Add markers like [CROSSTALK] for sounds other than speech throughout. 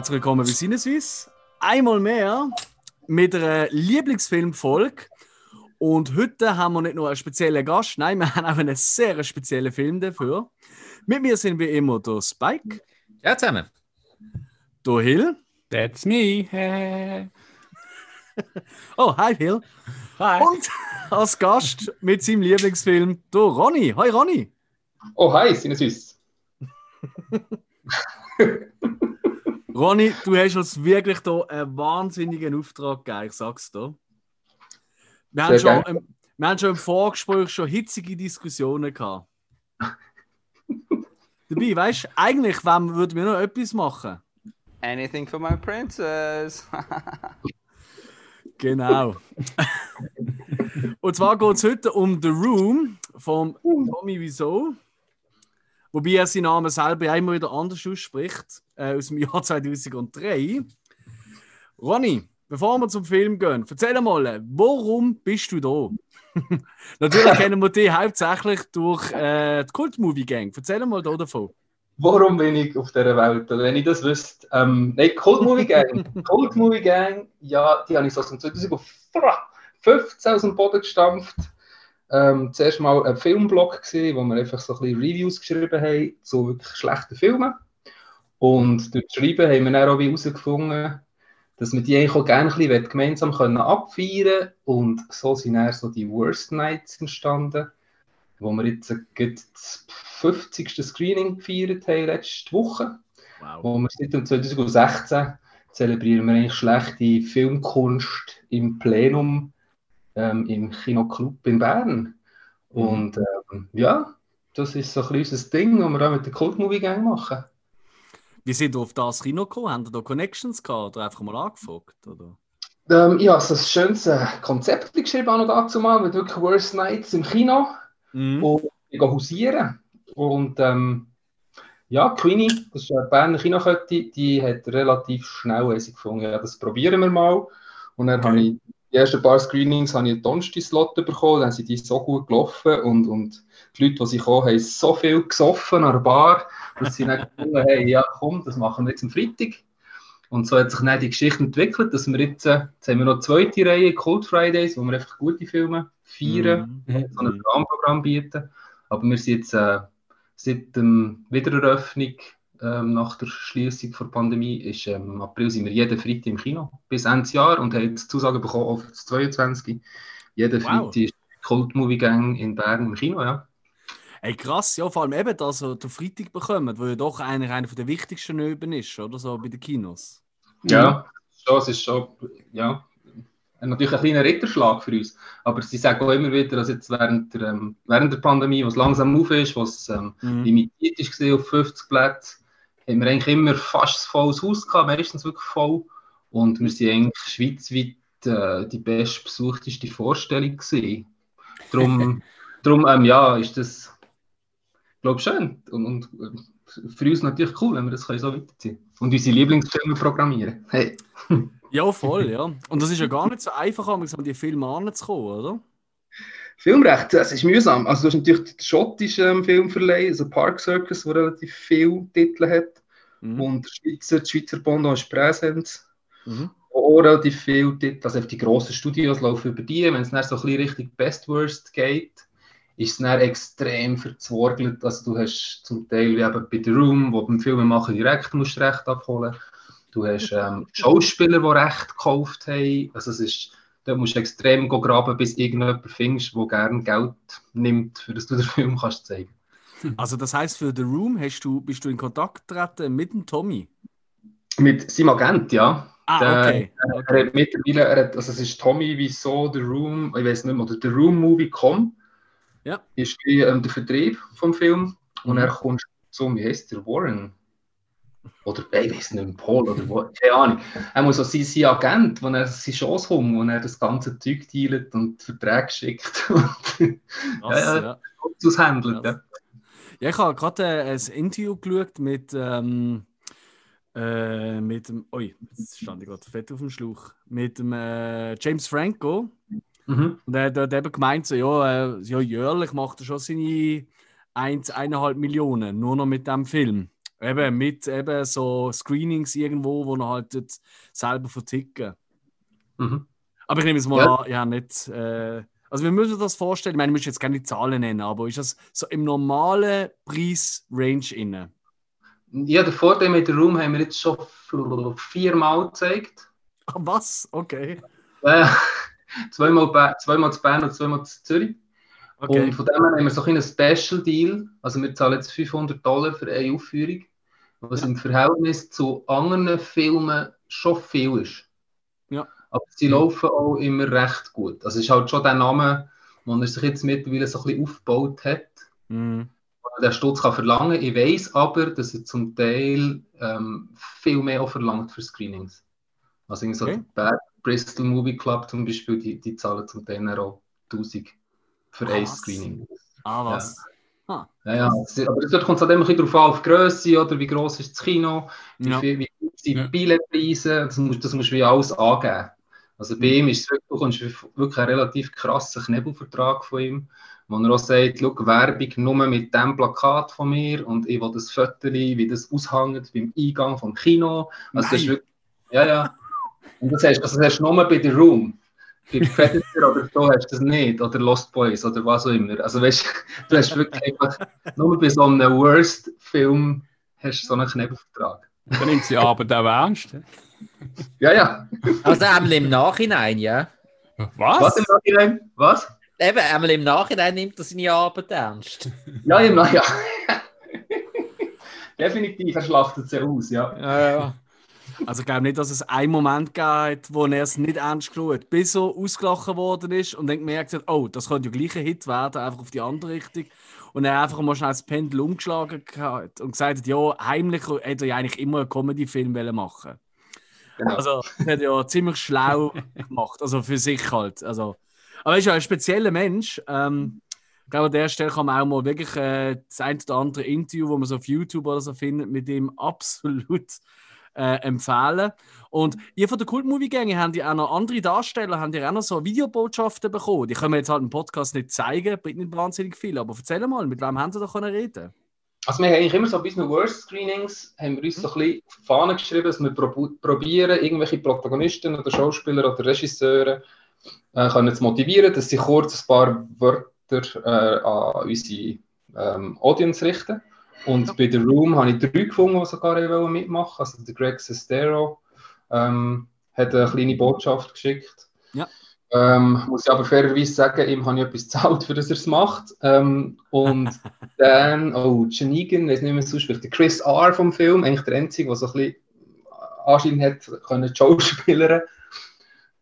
Herzlich willkommen bei Sinneswiss. Einmal mehr mit einer Lieblingsfilmfolge. Und heute haben wir nicht nur einen speziellen Gast, nein, wir haben auch einen sehr speziellen Film dafür. Mit mir sind wie immer der Spike. Ja, zusammen. Der Hill. That's me. [LAUGHS] oh, hi Hill. Hi. Und als Gast mit seinem Lieblingsfilm, der Ronny. Hi Ronny. Oh, hi, Sinneswiss. [LAUGHS] Ronny, du hast uns wirklich hier einen wahnsinnigen Auftrag gegeben, ich sag's dir. Wir haben, schon im, wir haben schon im Vorgespräch schon hitzige Diskussionen gehabt. [LAUGHS] Dabei, weißt du, eigentlich würden wir noch etwas machen. Anything for my princess. [LAUGHS] genau. Und zwar geht es heute um The Room von Tommy Wiseau. Wobei er seinen Namen selber immer wieder anders ausspricht, äh, aus dem Jahr [LAUGHS] 2003. Ronny, bevor wir zum Film gehen, erzähl mal, warum bist du da? [LAUGHS] Natürlich kennen wir dich hauptsächlich durch äh, die Kult-Movie Gang. Erzähl mal da davon. Warum bin ich auf dieser Welt? Wenn ich das wüsste. Ähm, nein, Cold Movie Gang. [LAUGHS] Cold Movie Gang, ja, die habe ich so aus dem 2015 aus dem Boden gestampft. Ähm, zuerst mal ein Filmblog gesehen, wo wir einfach so ein bisschen Reviews geschrieben haben zu wirklich schlechten Filmen. Und durch das Schreiben haben wir dann auch herausgefunden, dass wir die eigentlich auch gerne ein bisschen gemeinsam können abfeiern können. Und so sind dann so die Worst Nights entstanden, wo wir jetzt das 50. Screening gefeiert haben letzte Woche. Wow. Wo wir seit 2016 zelebrieren wir eigentlich schlechte Filmkunst im Plenum ähm, im Kinoclub in Bern. Mhm. Und ähm, ja, das ist so ein unser Ding, was wir auch mit der Cult Movie Gang machen. Wie sind ihr auf das Kino gekommen? Haben ihr da Connections gehabt oder einfach mal angefragt? Oder? Ähm, ja, so ein schönes Konzept geschrieben auch noch dazu mal, mit wirklich Worst Nights im Kino Mhm. und ich gehe hausieren. Und ähm, ja, Queenie, das ist eine Berner Kinokette, die hat relativ schnell also gefunden, ja, das probieren wir mal. Und dann Okay. habe ich die ersten paar Screenings habe ich einen Donnerstag-Slot bekommen, dann sind die so gut gelaufen und, und die Leute, die sie kommen, haben so viel gesoffen an der Bar, dass sie dann [LAUGHS] gefunden haben, ja komm, das machen wir jetzt am Freitag. Und so hat sich dann die Geschichte entwickelt, dass wir jetzt, äh, jetzt haben wir noch eine zweite Reihe, Cold Fridays, wo wir einfach gute Filme feiern, Mhm. so ein Rahmenprogramm bieten. Aber wir sind jetzt äh, seit der Wiedereröffnung ähm, nach der Schließung der Pandemie, ist, ähm, im April sind wir jeden Freitag im Kino bis Ende Jahr und haben jetzt Zusage bekommen auf das 22. Jeden Wow. Freitag ist Cold Movie Gang in Bern im Kino, ja. Hey, krass, ja, vor allem eben, dass ihr den Freitag bekommt, wo ja doch einer, einer der wichtigsten Öben ist, oder so, bei den Kinos. Ja, schon, es ist schon, ja, natürlich ein kleiner Ritterschlag für uns. Aber sie sagen auch immer wieder, dass jetzt während der, ähm, während der Pandemie, was langsam auf ist, was ähm, Mhm. limitiert ist auf 50 Plätze, haben wir eigentlich immer fast ein volles Haus gehabt, meistens wirklich voll. Und wir sind eigentlich schweizweit äh, die bestbesuchteste Vorstellung gewesen. Darum, [LAUGHS] darum ähm, ja, ist das, glaube ich, schön. Und, und äh, für uns natürlich cool, wenn wir das können so weiterziehen Und unsere Lieblingsfilme programmieren. Hey. Ja, voll, [LAUGHS] ja. Und das ist ja gar nicht so einfach, um an die Filme anzukommen, oder? Filmrecht, das ist mühsam. Also du hast natürlich den schottischen ähm, Filmverleih, also Park Circus, der relativ viele Titel hat. Mhm. Und der Schweizer, die Schweizer Bondo ist Präsenz. Mhm. Auch relativ viele Titel, also die grossen Studios laufen über die. Wenn es dann so ein bisschen Richtung Best Worst geht, ist es dann extrem verzworgelt. Also du hast zum Teil wie eben bei The Room, wo beim Filmemachen direkt musst du Recht abholen. Du hast ähm, Schauspieler, die Recht gekauft haben. Also es ist, da musst du extrem graben, bis irgendjemand findest, der gerne Geld nimmt, für das du den Film kannst zeigen. [LAUGHS] Also das heißt für The Room hast du, bist du in Kontakt getreten mit dem Tommy? Mit seinem Agent, ja. Ah, Der- okay. Er hat mittlerweile, er hat, also es ist Tommy, wieso The Room, ich weiß nicht mehr, oder The Room Movie.com Ja. ist wie, ähm, der Vertrieb vom Film und Mhm. er kommt zum, wie heißt der, Warren? Oder ich weiß nicht, Paul oder wo, keine Ahnung. Er muss auch sein, sein Agent, wo er seine Chance kommt, wo er das ganze Zeug teilt und Verträge schickt [LAUGHS] und Krass, ja, ja. aushandelt. Ja. Ja. Ich habe gerade äh, ein Interview geschaut mit, ähm, äh, mit dem. Ui, jetzt stand ich gerade fett auf dem Schluch. Mit dem äh, James Franco. Mhm. Und er hat eben gemeint, so, ja, äh, ja, jährlich macht er schon seine 1, 1,5 Millionen, nur noch mit dem Film. Eben mit eben so Screenings irgendwo, wo man halt selber verticken. Mhm. Aber ich nehme es mal Ja. an, ja, nicht. Äh, also, wir müssen uns das vorstellen. Ich meine, ich muss jetzt keine Zahlen nennen, aber ist das so im normalen Preis-Range inne? Ja, den Vorteil mit der Room haben wir jetzt schon viermal gezeigt. Ah, Was? Okay. Äh, [LAUGHS] zweimal, zweimal zu Bern und zweimal zu Zürich. okay. Und von dem her haben wir so ein Special Deal. Also wir zahlen jetzt 500 Dollar für eine Aufführung, was im Verhältnis zu anderen Filmen schon viel ist. Ja. Aber sie laufen auch immer recht gut. Also es ist halt schon der Name, den er sich jetzt mittlerweile so ein bisschen aufgebaut hat. Mhm. der Stutz kann verlangen. Ich weiß aber, dass er zum Teil ähm, viel mehr auch verlangt für Screenings. Also irgendwie so Okay. der Bad Bristol Movie Club zum Beispiel, die, die zahlen zum Teil auch 1000 für ein? Screening. Ah, was? Ja, ja. es- Aber dort kommt es halt immer ein bisschen darauf an, auf die Grösse oder wie gross ist das Kino, wie, Ja. wie gut sind Ja. die Billetpreise, das musst, das musst du wie alles angeben. Also bei ihm ist es wirklich, wirklich einen relativ krassen Knebelvertrag von ihm, wo er auch sagt, schau, Werbung nur mit dem Plakat von mir und ich will das Foto, wie das aushängt beim Eingang vom Kino. Also das ist wirklich, ja, ja. Und das hast, also das hast du nur bei The Room. Bei Predator oder so hast du das nicht. Oder Lost Boys oder was auch immer. Also weißt [LAUGHS] du, hast wirklich einfach, nur bei so einem Worst-Film hast du so einen Knebelvertrag. Dann nimmt sie Arbeit auch ernst. Ja, ja. Also einmal im Nachhinein, ja. Was? Was im Nachhinein? Was? Eben, einmal im Nachhinein nimmt er seine Arbeit ernst. Ja, im Nachhinein. [LAUGHS] Definitiv, er schlachtet sie aus, ja. Ja, ja. Also ich glaube nicht, dass es einen Moment gab, wo er es nicht ernst geschaut hat, bis er ausgelachen worden ist und dann gemerkt hat, oh, das könnte ja gleich ein Hit werden, einfach auf die andere Richtung. Und er einfach mal schnell das Pendel umgeschlagen hat und gesagt hat, ja, heimlich hätte er ja eigentlich immer einen Comedy-Film machen Genau. Also, das hat er ja ziemlich schlau gemacht, also für sich halt. Also, aber er ist ja ein spezieller Mensch. Ähm, ich glaube, an der Stelle kann man auch mal wirklich äh, das ein oder andere Interview, wo man so auf YouTube oder so findet, mit ihm absolut äh, empfehlen. Und ihr von der Kult-Movie-Gänge habt ihr auch noch andere Darsteller, habt ihr auch noch so Videobotschaften bekommen? Die können wir jetzt halt im Podcast nicht zeigen, bringt nicht wahnsinnig viel. Aber erzähl mal, mit wem haben sie da können reden? Also wir haben eigentlich immer so bei unseren Worst Screenings haben wir uns so ein bisschen auf die Fahne geschrieben, dass wir probieren, irgendwelche Protagonisten oder Schauspieler oder Regisseure äh, können zu motivieren, dass sie kurz ein paar Wörter äh, an unsere ähm, Audience richten. Und bei The Room habe ich drei gefunden, die sogar mitmachen Also der Greg Sestero ähm, hat eine kleine Botschaft geschickt. Ja. Ähm, muss ich aber fairerweise sagen, ihm habe ich etwas [LAUGHS] gezahlt, für das er es macht. Ähm, und [LAUGHS] dann, oh, Janigan, weiß nicht mehr so spricht, der Chris R. vom Film, eigentlich der Einzige, der so ein bisschen Anschein hat, können Schauspielern. [LAUGHS]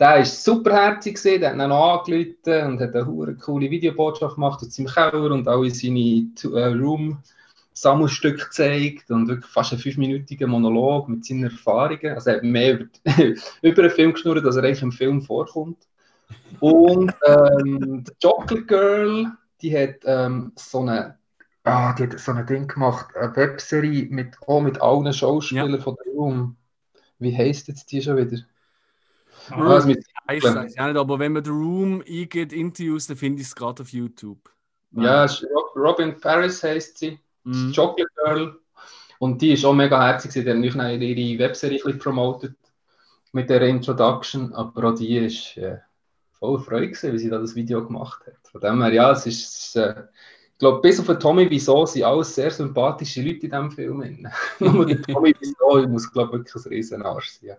Der war superherzig, gewesen, der hat ihn noch angerufen und hat eine coole Videobotschaft gemacht aus seinem Keller und alle seine äh, Room Sammelstücke gezeigt und wirklich fast einen fünfminütigen Monolog mit seinen Erfahrungen. Also er hat mehr über, [LAUGHS] über den Film geschnurrt, als er eigentlich im Film vorkommt. Und ähm, die Chocolate Girl, die hat ähm, so eine ah, die hat so ein Ding gemacht, eine Webserie mit, auch mit allen Schauspielern von der Room. Wie heisst jetzt die schon wieder? Ah, es mit, Ich weiß ja nicht, aber wenn man The Room eingeht, Interviews, dann finde ich es gerade auf YouTube. ja, Robin Paris heisst sie, Mhm. Chocolate Girl. Und die ist auch mega herzig, sie hat dann ihre ihre Webserie ein promotet mit der Introduction, aber auch die ist äh, voll Freude gewesen, wie sie da das Video gemacht hat. Von dem her, ja, es ist, äh, ich glaube, bis auf den Tommy Wiseau sind alles sehr sympathische Leute in diesem Film. [LAUGHS] Nur der Tommy Wiseau muss, glaube ich, wirklich ein riesen Arsch sein.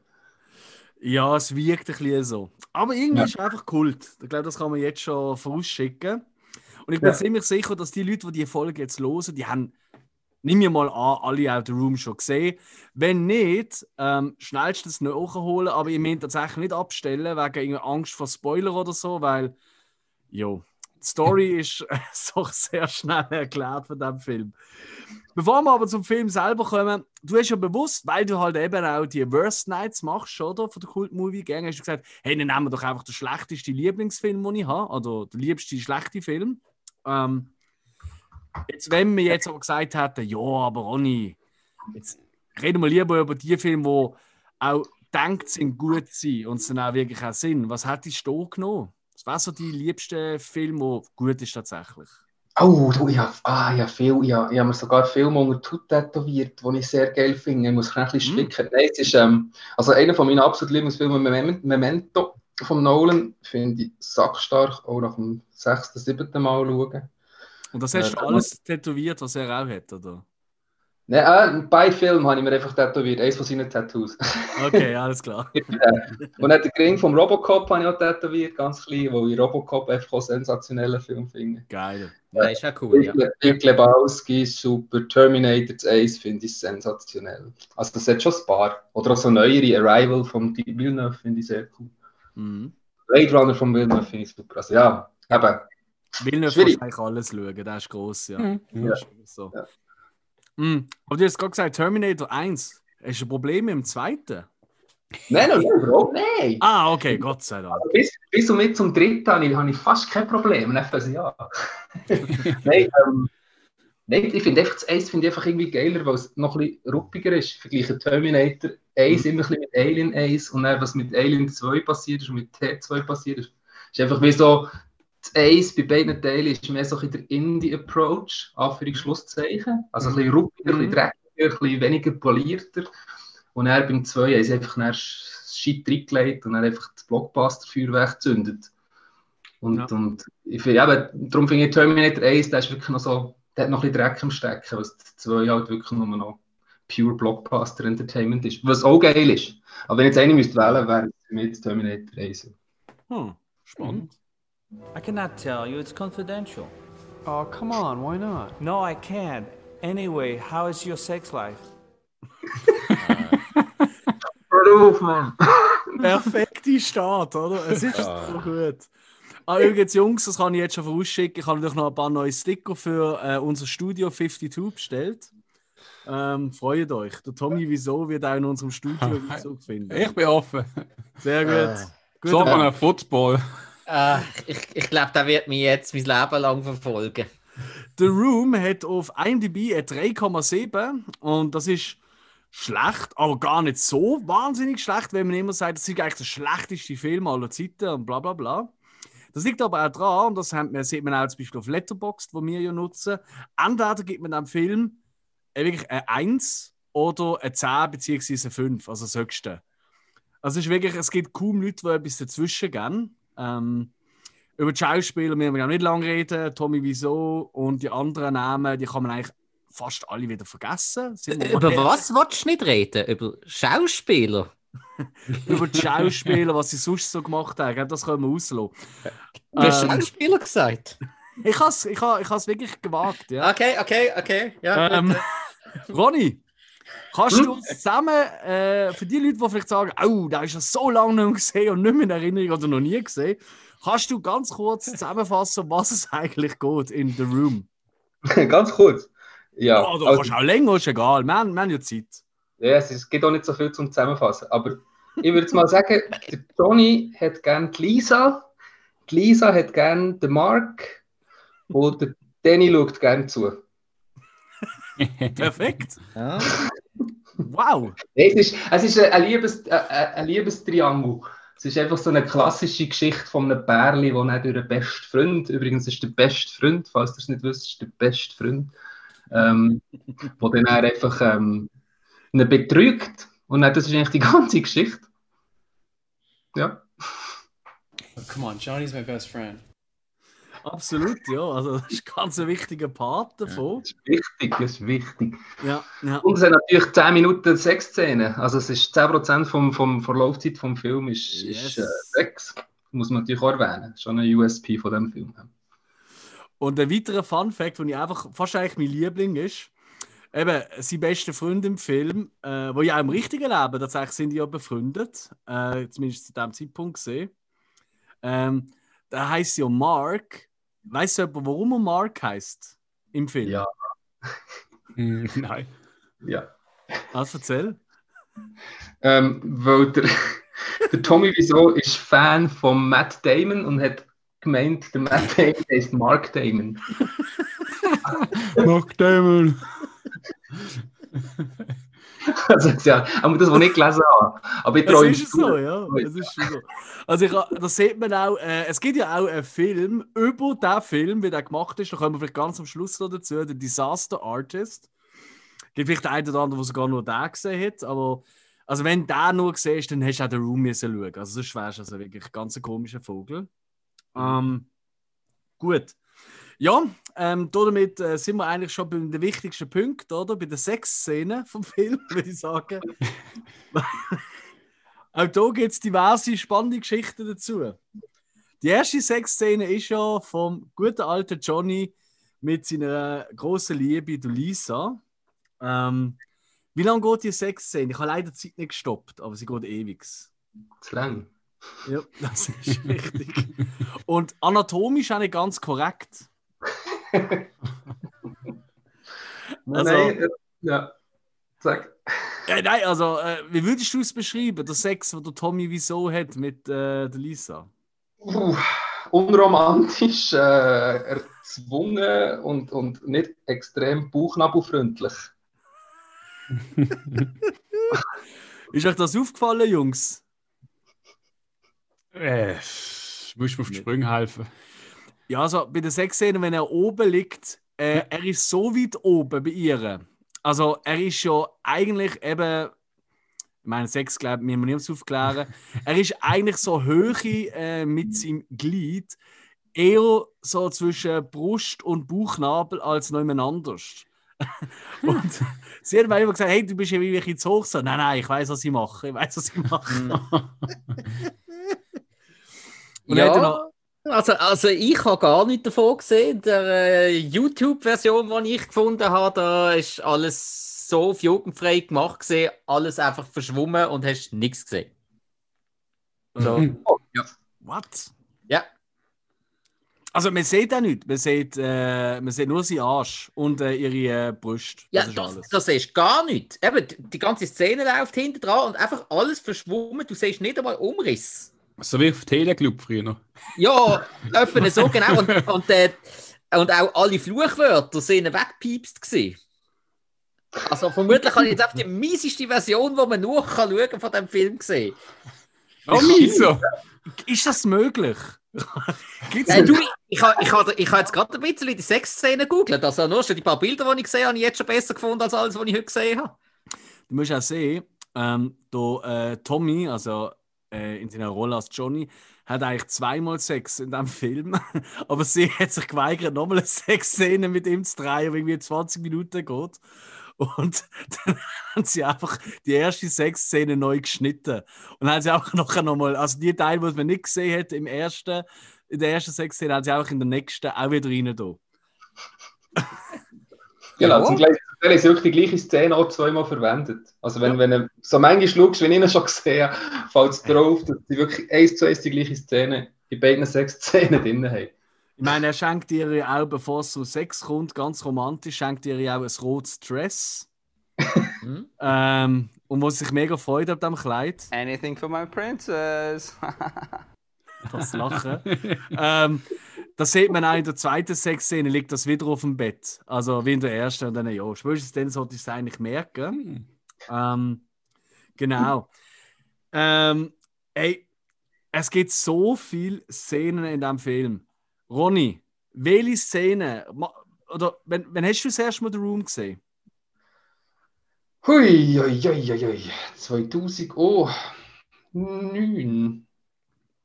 Ja, es wirkt ein bisschen so. Aber irgendwie Ja. ist es einfach Kult. Ich glaube, das kann man jetzt schon vorausschicken. Und ich bin Ja. ziemlich sicher, dass die Leute, die die Folge jetzt hören, die haben, nimm mir mal an, alle out the room schon gesehen. Wenn nicht, ähm, schnellstens nachholen, aber ihr müsst tatsächlich nicht abstellen, wegen Angst vor Spoiler oder so, weil, jo, die Story [LAUGHS] ist [LAUGHS] so sehr schnell erklärt von dem Film. Bevor wir aber zum Film selber kommen, du hast ja bewusst, weil du halt eben auch die Worst Nights machst, oder? Von der Kult Movie Gang, hast du gesagt, hey, dann nehmen wir doch einfach den schlechtesten Lieblingsfilm, den ich habe, oder den liebsten schlechten Film. Ähm, jetzt, wenn wir jetzt aber gesagt hätten, ja, aber Ronny, jetzt reden wir lieber über die Filme, die auch denkt sind, gut sind und es dann auch wirklich auch sind. Was hättest du da genommen? Was wäre so die liebste Film, der gut ist tatsächlich? Oh, du, ich habe ah, ich hab viel, ich habe, ich mir sogar Filme unter Haut tätowiert, die ich sehr geil finde. Ich muss ein bisschen Mhm. stricken. Nein, es ist ähm, also einer von meinen absoluten Lieblingsfilmen, Memento- Von Nolan, finde ich sackstark, auch nach dem sechsten, siebten Mal schauen. Und das hast Äh, du alles tätowiert, was er auch hat, oder? Nein, äh, bei Film habe ich mir einfach tätowiert, eins von seinen Tattoos. Okay, [LAUGHS] alles klar. Und dann den Ring vom Robocop habe ich auch tätowiert, ganz klein, weil ich Robocop einfach auch einen sensationellen Film finde. Geil. Ja, ist auch cool, ja. Big Lebowski super, Terminator 1 finde ich sensationell. Also das hat schon ein paar. Oder auch so neuere Arrival von Villeneuve finde ich sehr cool. Mhm. Blade Runner von Villeneuve finde ich super. Also ja, eben. Will nicht Schwierig. wahrscheinlich alles schauen, der ist gross, ja. Mhm. Ja. So. Ja. Mhm. Aber du hast gerade gesagt, Terminator 1. Hast du ein Problem mit dem zweiten? Nein, nein, nein, Bro, nein. Ah, okay, Gott sei Dank. Bis, bis und mit zum dritten habe ich, habe ich fast kein Problem. Einfach so, ja. [LAUGHS] nein, ähm, nein, ich finde einfach das 1 finde ich einfach irgendwie geiler, weil es noch ein bisschen ruppiger ist. Vergleiche Terminator 1 immer ein bisschen mit Alien 1 und dann, was mit Alien 2 passiert ist und mit T2 passiert ist. Ist einfach wie so, das 1 bei beiden Teilen ist mehr so ein der Indie-Approach, Anführungs-Schlusszeichen. Also ein bisschen ruppiger, ein bisschen dreckiger, ein bisschen weniger polierter. Und er beim 2 haben sie einfach dann Shit reingelegt und dann einfach das Blockbuster-Feuerwerk gezündet. Und, Ja. und ich finde, eben, darum finde ich Terminator 1, der ist wirklich noch so, der hat noch ein bisschen Dreck im Stecken, weil das 2 halt wirklich nur noch pure Blockbuster-Entertainment ist. Was auch geil ist. Aber wenn jetzt eine müsste wählen, wäre es für mich Terminator 1. Hm, spannend. I cannot tell you, it's confidential. Oh, come on, why not? No, I can't. Anyway, how is your sex life? [LAUGHS] Hör auf, Mann! Perfekte Start, oder? Es ist so gut. Ah, übrigens, Jungs, das kann ich jetzt schon vorausschicken. Ich habe natürlich noch ein paar neue Sticker für äh, unser Studio 52 bestellt. Ähm, freut euch. Der Tommy Wieso wird auch in unserem Studio [LAUGHS] Einzug finden. Ich bin offen. Sehr gut. gut So aber- ein Football. Ah, ich ich glaube, der wird mich jetzt mein Leben lang verfolgen. The Room hat auf IMDb eine 3,7 und das ist schlecht, aber gar nicht so wahnsinnig schlecht, wenn man immer sagt, das ist eigentlich der schlechteste Film aller Zeiten und bla bla bla. Das liegt aber auch daran, und das haben wir, sieht man auch zum Beispiel auf Letterboxd, wo wir ja nutzen, entweder gibt man dem Film äh, wirklich eine 1 oder eine 10 bzw. eine 5, also das höchste. Also es ist wirklich, es gibt kaum Leute, die etwas dazwischen gehen. Ähm, über die Schauspieler müssen wir ja nicht lange reden. Tommy Wiseau und die anderen Namen, die kann man eigentlich fast alle wieder vergessen. Über was willst du nicht reden? Über Schauspieler? [LAUGHS] Über die [LAUGHS] Schauspieler, was sie sonst so gemacht haben. Das können wir auslassen. Du hast Ähm, Schauspieler gesagt. ich habe es ich has, ich has wirklich gewagt. Ja. Okay, okay, okay. Ja, Ähm. [LAUGHS] Ronny, kannst du uns zusammen, äh, für die Leute, die vielleicht sagen, oh, da ist er so lange nicht gesehen und nicht mehr in Erinnerung oder noch nie gesehen, kannst du ganz kurz zusammenfassen, um was es eigentlich geht in The Room? Ganz kurz. Ja, Ja, du also- kannst auch länger, ist egal. Wir haben, wir haben ja Zeit. Ja, es gibt auch nicht so viel zum Zusammenfassen. Aber ich würde mal sagen, der Johnny hat gern die Lisa, die Lisa hat gern den Mark und der Danny schaut gern zu. [LAUGHS] Perfekt. Ja. Wow. Es ist, es ist ein, Liebes, ein Liebestriangel. Es ist einfach so eine klassische Geschichte von einem Bärli, der nicht durch einen besten Freund, übrigens ist der beste Freund, falls ihr es nicht wisst, ist der beste Freund, ähm, wo dann er einfach ähm, ihn betrügt. Und dann, das ist eigentlich die [LAUGHS] ganze Geschichte. Ja. Come on, Johnny's my best friend. Absolut, ja. Also, das ist ganz ein wichtiger Part davon. Das ist wichtig, das ist wichtig. Ja, ja. Und es hat natürlich 10 Minuten Sexszenen. Also es ist 10% vom, vom Verlaufzeit vom Film ist, Yes. ist äh, Sex. Muss man natürlich auch erwähnen. Schon ein USP von dem Film. Und ein weiterer Fun-Fact, den ich einfach fast eigentlich mein Liebling ist, eben, sein bester Freund im Film, äh, wo ja auch im richtigen Leben tatsächlich sind die ja befreundet, äh, zumindest zu dem Zeitpunkt gesehen. Ähm, der heißt ja Mark. Weißt du jemand, warum er Mark heißt im Film? Ja. Hm, [LAUGHS] Nein. Ja. Also erzähl. Ähm, weil der, [LAUGHS] der Tommy Wiseau ist Fan von Matt Damon und hat gemeint, der Matt Damon heißt Mark Damon. [LAUGHS] Mark Damon. [LAUGHS] Also, ja, aber das, ich nicht gelesen habe. Aber ich Es traue ist so, ja. Es ist schon so. Also ich, das sieht man auch, äh, es gibt ja auch einen Film über den Film, wie der gemacht ist, da kommen wir vielleicht ganz am Schluss noch dazu, der Disaster Artist. Gibt vielleicht den einen oder anderen, der sogar nur den gesehen hat, aber also wenn du nur siehst, dann hast du auch den Room müssen schauen. Also sonst wärst du also wirklich ganz ein komischer Vogel. Ähm, gut. Ja, ähm, damit äh, sind wir eigentlich schon bei den wichtigsten Punkten, oder? Bei der Sexszene vom [LAUGHS] Film, würde ich sagen. [LAUGHS] Auch hier gibt es diverse spannende Geschichten dazu. Die erste Sexszene ist ja vom guten alten Johnny mit seiner großen Liebe, der Lisa. Ähm, wie lange geht die Sexszene? Ich habe leider die Zeit nicht gestoppt, aber sie geht ewig. Zu lang. Ja, das ist [LAUGHS] richtig. Und anatomisch auch nicht ganz korrekt. [LAUGHS] Also- Nein, äh, ja. Sag. Äh, nein, also, äh, wie würdest du es beschreiben, der Sex, den der Tommy wieso hat mit äh, der Lisa? Uh, unromantisch, äh, erzwungen und, und nicht extrem bauchnabelfreundlich. [LAUGHS] Ist euch das aufgefallen, Jungs? Äh, musst mir auf die Sprünge helfen. Ja, also bei der Sexszene, wenn er oben liegt, äh, er ist so weit oben bei ihr. Also er ist ja eigentlich eben, ich meine, Sex, glaube ich, müssen wir nicht aufklären. [LAUGHS] er ist eigentlich so hoch äh, mit seinem Glied, eher so zwischen Brust und Bauchnabel als noch jemand anders. [LAUGHS] und [LAUGHS] sie hat mir immer gesagt, hey, du bist ja wirklich zu hoch. So, nein, nein, ich weiß, was ich mache. Ich weiß, was ich mache. Und er hat ja noch- Also, also ich habe gar nicht davon gesehen. Der äh, YouTube-Version, die ich gefunden habe, da ist alles so auf jugendfrei gemacht gesehen, alles einfach verschwommen und hast nichts gesehen. So. What? Ja. Also man sieht auch nichts. Man sieht, äh, man sieht nur seinen Arsch und äh, ihre äh, Brust. Ja, das ist das, alles. das siehst gar nichts. Eben, die- ganze Szene läuft hinten dran und einfach alles verschwommen. Du siehst nicht einmal Umriss. So wie auf Teleclub früher. Ja, öffnen so genau. Und, und, äh, und auch alle Fluchwörter sind weggepiepst gewesen. Also vermutlich habe ich jetzt einfach die mieseste Version, die man nur kann schauen von dem Film gesehen. Oh, Miso! Ist das möglich? Gibt's Äh, du, ich habe ich ha, ich ha jetzt gerade ein bisschen die Sexszene gegoogelt. Also nur schon die paar Bilder, die ich gesehen habe, habe ich jetzt schon besser gefunden als alles, was ich heute gesehen habe. Du musst auch sehen, ähm, der, äh, Tommy, also äh, in seiner Rolle als Johnny, hat eigentlich zweimal Sex in diesem [LAUGHS] Film. Aber sie hat sich geweigert, nochmal eine Sexszene mit ihm zu drehen, die irgendwie 20 Minuten geht. Und [LAUGHS] dann haben sie einfach die erste Sexszene neu geschnitten. Und dann haben sie auch nachher nochmal, also die Teile, die man nicht gesehen hat im ersten, in der ersten Sexszene, haben sie auch in der nächsten auch wieder rein. [LAUGHS] Genau, Ja. zum gleichen Teil ist wirklich die gleiche Szene auch zweimal verwendet. Also wenn, wenn du so manchmal schaust, wenn ich ihn schon gesehen habe, fällt es drauf, dass sie wirklich eins zu eins die gleiche Szene in beiden sechs [LAUGHS] Szenen drin haben. Ich meine, er schenkt ihr ja auch, bevor es zu Sex kommt, ganz romantisch, schenkt ihr ja auch ein rotes Dress. [LAUGHS] Hm? ähm, und wo sie sich mega freut auf dem Kleid. Anything for my princess. [LAUGHS] Das Lachen. ähm, das sieht man auch in der zweiten Sexszene, liegt das wieder auf dem Bett. Also wie in der ersten. Und dann, ja, spätestens dann sollte ich es eigentlich merken. Ähm, genau. Ähm, ey, es gibt so viele Szenen in diesem Film. Ronny, welche Szene, oder wenn, wenn hast du das erste Mal The Room gesehen? Hui, hui, hui, hui, hui. 2009.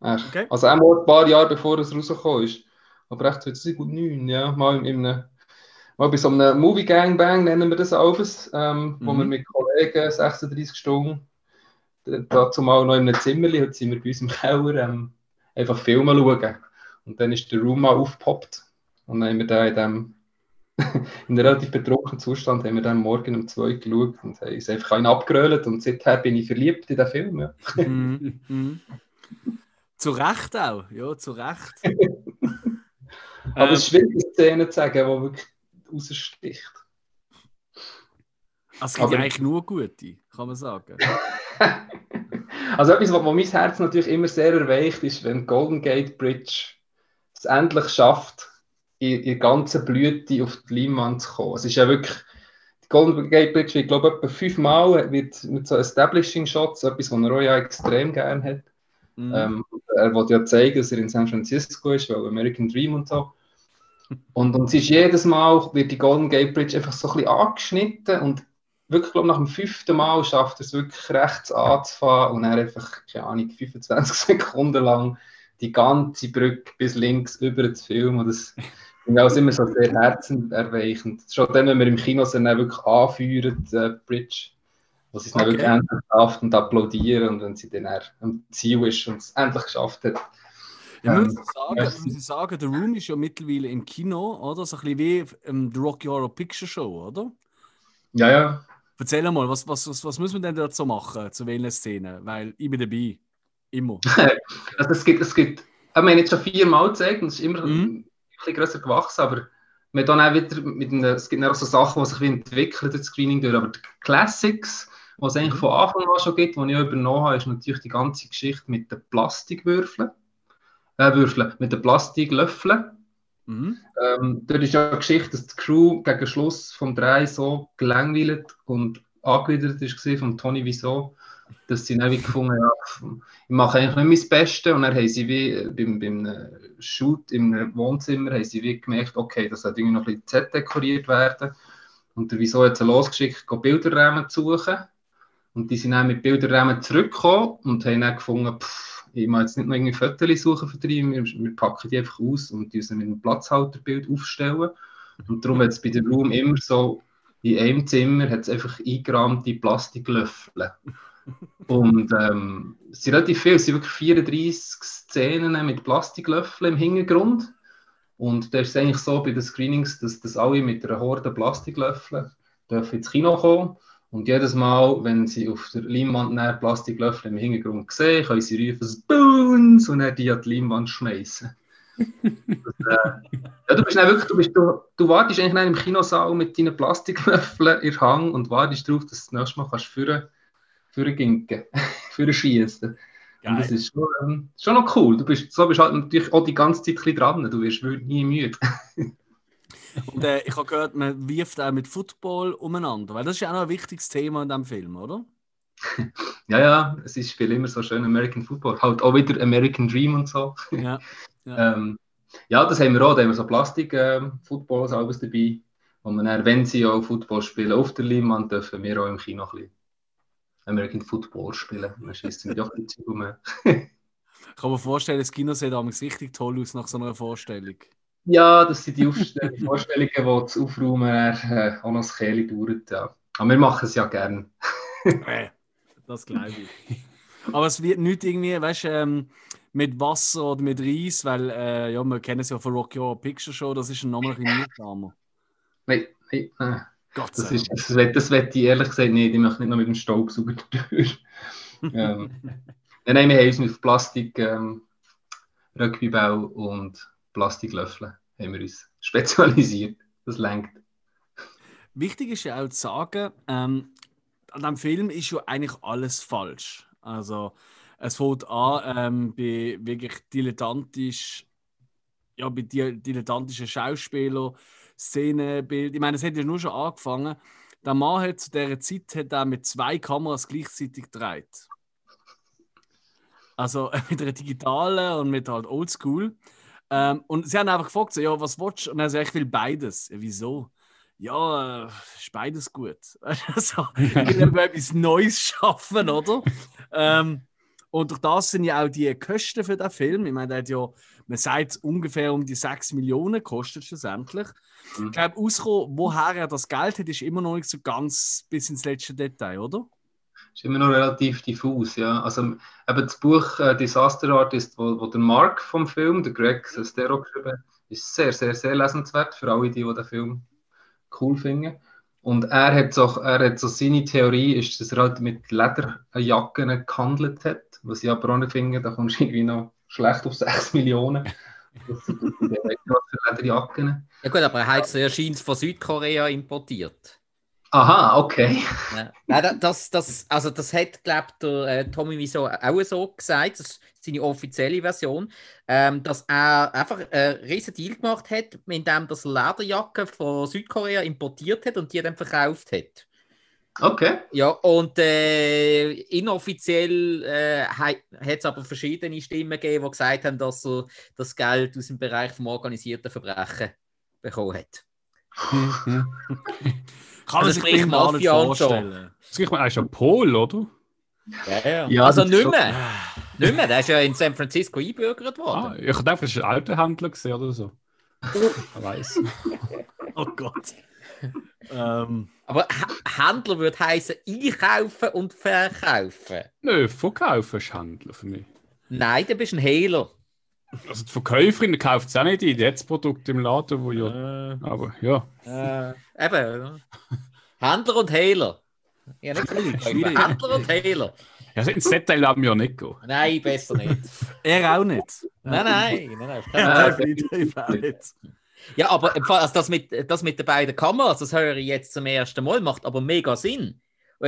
Echt. Okay. Also einmal ein paar Jahre bevor es rausgekommen ist. Aber echt 2009, ja. Mal, in, in einem, mal bei so einem Movie Gangbang nennen wir das alles, ähm, wo Mhm. wir mit Kollegen 36 Stunden, dazu mal noch in einem Zimmer, heute sind wir bei uns im Keller, ähm, einfach Filme schauen. Und dann ist der Room mal aufgepoppt. Und dann haben wir da in dem [LAUGHS] in einem relativ betrunkenen Zustand haben wir dann morgen um zwei geschaut und haben uns einfach einen abgerölt und seither bin ich verliebt in den Film. Ja. Mhm. Mhm. Zu Recht auch, ja, zu Recht. [LAUGHS] Aber Ähm, es ist schwierig, eine Szene zu sagen, die wirklich raussticht. Also es gibt ja eigentlich nur gute, kann man sagen. [LAUGHS] Also etwas, was mein Herz natürlich immer sehr erweicht, ist, wenn Golden Gate Bridge es endlich schafft, in der ganzen Blüte auf die Leinwand zu kommen. Es ist ja wirklich die Golden Gate Bridge, ich glaube, etwa fünfmal wird mit so Establishing Shots, etwas, was er auch ja extrem gerne hat. Mhm. Ähm, er wollte ja zeigen, dass er in San Francisco ist, weil American Dream und so. Und, es ist jedes Mal, wird die Golden Gate Bridge einfach so ein bisschen angeschnitten und wirklich, glaube nach dem fünften Mal schafft er es wirklich rechts anzufahren und er einfach, keine Ahnung, 25 [LAUGHS] Sekunden lang die ganze Brücke bis links über zu filmen. Und das finde ich auch immer so sehr herzenerweichend. Schon dann, wenn wir im Kino sind, dann wirklich anführen, die Bridge, wo sie es dann Okay. wirklich endlich schafft und applaudieren und wenn sie dann am Ziel ist und es endlich geschafft hat. Ich Ähm, muss sagen, ja. muss ich sagen, The Room ist ja mittlerweile im Kino, oder? So ein bisschen wie ähm, The Rocky Horror Picture Show, oder? Ja, ja. Erzähl mal, was, was, was, was müssen wir denn dazu machen, zu welchen Szenen? Weil ich bin dabei. Immer. [LAUGHS] Also es gibt, es gibt, ich meine jetzt schon viermal gezeigt und es ist immer Mhm. ein bisschen größer gewachsen, aber wir dann auch wieder mit einem, es gibt dann auch so Sachen, die sich wie entwickeln durch das Screening durch, aber die Classics, die es eigentlich von Anfang an schon gibt, die ich übernommen habe, ist natürlich die ganze Geschichte mit den Plastikwürfeln, äh, Würfeln, mit den Plastiklöffeln. Mhm. Ähm, dort ist ja die Geschichte, dass die Crew gegen Schluss vom Dreh so gelangweilt und angewidert war von Tony Wieso, dass sie dann wie gefunden haben, ja, ich mache eigentlich nicht mein Bestes. Und dann haben sie wie äh, beim, beim äh, Shoot im Wohnzimmer haben sie wie gemerkt, okay, das sollte irgendwie noch ein bisschen Z dekoriert werden. Und der Wieso hat sie losgeschickt, Bilderrahmen zu suchen. Und die sind dann mit Bilderrahmen zurückgekommen und haben dann gefunden, pff, ich muss jetzt nicht noch irgendwie Fotos suchen für die, wir, wir packen die einfach aus und die mit einem Platzhalterbild aufstellen. Und darum hat es bei der Room immer so, in einem Zimmer hat es einfach eingerahmte Plastiklöffel. Und ähm, es sind relativ viele, es sind wirklich 34 Szenen mit Plastiklöffeln im Hintergrund. Und da ist es eigentlich so bei den Screenings, dass, dass alle mit einer Horde Plastiklöffel ins Kino kommen. Und jedes Mal, wenn sie auf der Leinwand näher Plastiklöffel im Hintergrund sehen, können sie rufen «Spoons!» und dann die an die Leinwand schmeißen. [LAUGHS] Das, äh, ja, du bist wirklich, du, bist, du, du wartest eigentlich im Kinosaal mit deinen Plastiklöffeln in der Hand und wartest darauf, dass du das nächste Mal kannst führen, führen ginken, [LAUGHS] führen schießen. Und das ist schon, ähm, schon noch cool. Du bist, so bist halt natürlich auch die ganze Zeit dran. Du wirst nie müde. [LAUGHS] Und äh, ich habe gehört, man wirft auch mit Football umeinander. Weil das ist ja auch noch ein wichtiges Thema in diesem Film, oder? [LAUGHS] Ja, ja, es ist viel immer so schön American Football. Halt auch wieder American Dream und so. Ja. [LAUGHS] Ähm, ja, das haben wir auch. Da haben wir so Plastik-Footballs alles dabei. Und man dann, wenn sie auch Football spielen auf der Leinwand, dürfen wir auch im Kino ein bisschen American Football spielen. Dann schießt mit auch ein bisschen rum. [LAUGHS] Ich kann mir vorstellen, das Kino sieht damals richtig toll aus nach so einer Vorstellung. Ja, das sind die [LAUGHS] Vorstellungen, die das Aufräumen äh, auch noch das Kehle dauert. Ja. Aber wir machen es ja gern. [LAUGHS] Äh, das glaube ich. Aber es wird nicht irgendwie, weißt du, ähm, mit Wasser oder mit Reis, weil, äh, ja, wir kennen es ja von Rocky Horror Picture Show, das ist ein bisschen mühsamer. Nein, nein, äh, Gott das, ist, das, das wette ich ehrlich gesagt nicht. Ich möchte nicht noch mit dem Staubsauger [LAUGHS] durch. ähm, nein, nein, wir haben uns mit Plastik ähm, Rugby-Ball und Plastiklöffel haben wir uns [LAUGHS] spezialisiert. Das lenkt. Wichtig ist ja auch zu sagen, ähm, an diesem Film ist ja eigentlich alles falsch. Also, es fängt an ähm, bei wirklich dilettantisch, ja, bei di dilettantischen Schauspielern, Szenenbild. Ich meine, es hat ja nur schon angefangen. Der Mann hat zu dieser Zeit hat er mit zwei Kameras gleichzeitig gedreht. Also [LAUGHS] mit einer digitalen und mit halt Oldschool. Ähm, und sie haben einfach gefragt, so, ja, was willst du? Und er sagt, ich will beides. Ja, wieso? Ja, äh, ist beides gut. [LAUGHS] also, ich will etwas Neues schaffen, oder? ähm, und durch das sind ja auch die Kosten für den Film. Ich meine, der hat ja, man sagt, ungefähr um die 6 Millionen kostet schlussendlich. Mhm. Ich glaube, woher er das Geld hat, ist immer noch nicht so ganz bis ins letzte Detail, oder? Ist immer noch relativ diffus, ja. Also eben das Buch äh, Disaster Artist, wo, wo der Mark vom Film, der Greg Sestero geschrieben hat, ist sehr, sehr, sehr lesenswert für alle, die, die den Film cool finden. Und er hat so, er hat so seine Theorie, ist, dass er halt mit Lederjacken gehandelt hat, was ich aber auch nicht finde, da kommst du irgendwie noch schlecht auf 6 Millionen. [LAUGHS] Das sind Lederjacken. Ja gut, aber er hat es ja scheint von Südkorea importiert. Aha, okay. Ja. Nein, da- das, das, also das hat, glaube ich, der äh, Tommy Wiseau auch so gesagt, das ist seine offizielle Version, ähm, dass er einfach einen riesen Deal gemacht hat, indem er Lederjacken von Südkorea importiert hat und die dann verkauft hat. Okay. Ja, und äh, inoffiziell äh, hat es aber verschiedene Stimmen gegeben, die gesagt haben, dass er das Geld aus dem Bereich vom organisierten Verbrechen bekommen hat. Mhm. Kann man Also sich dem gar nicht Mafia und so. vorstellen. Das ist er ist ja Pol, oder? Ja, ja. Ja, also nicht schon- mehr. Nicht mehr, der ist ja in San Francisco eingebürgert Ah, worden. ich dachte, das war ein alter Händler gewesen oder so. Wer weiß. [LAUGHS] Oh Gott. ähm, Aber H- Händler würde heißen einkaufen und verkaufen. Nö, verkaufen ist Händler für mich. Nein, du bist ein Hehler. Also die Verkäuferin kauft es auch nicht ein, jetzt Produkt im Laden, wo ja. Aber ja. Äh, eben. Händler und Hehler. Ja, nicht. Schwierig. Händler und Hehler. ja ins Detail lassen wir ja nicht gehen. Nein, besser nicht. er auch nicht. Nein, nein. nein, nein. Ja, definitiv [LAUGHS] auch nicht. Ja, aber also das, mit, das mit den beiden Kameras, das höre ich jetzt zum ersten Mal, macht aber mega Sinn.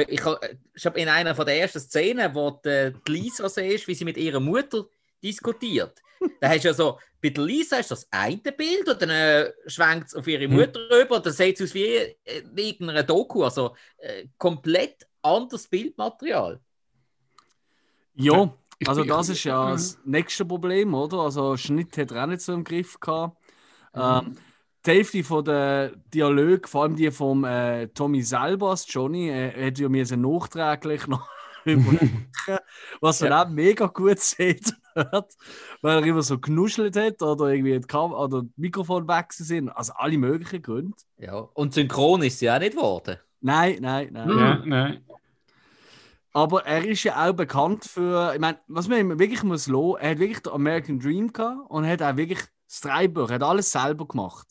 Ich, ha- ich habe in einer von der ersten Szenen, wo die, die Lisa siehst, wie sie mit ihrer Mutter diskutiert. [LAUGHS] Da hast du ja so, bei der Lisa ist das eine Bild und dann äh, schwenkt es auf ihre Mutter rüber und dann sieht es aus wie äh, irgendeine Doku. Also äh, komplett anderes Bildmaterial. Ja, also das ist ja das nächste Problem, oder? Also Schnitt hat er auch nicht so im Griff gehabt. Ähm, die Hälfte von der Dialoge, vor allem die vom äh, Tommy selber Johnny, äh, hat ja mir so nachträglich noch [LAUGHS] überlegen, was man auch mega gut sieht, hört, weil er immer so genuschelt hat oder irgendwie die, Kam oder die Mikrofon weg sind. Also alle möglichen Gründe. Ja. Und synchron ist sie auch nicht geworden. Nein, nein, nein. Ja, nein. Aber er ist ja auch bekannt für, ich meine, was man ihm wirklich muss lassen, er hat wirklich den American Dream gehabt und hat auch wirklich das Drehbuch, er hat alles selber gemacht.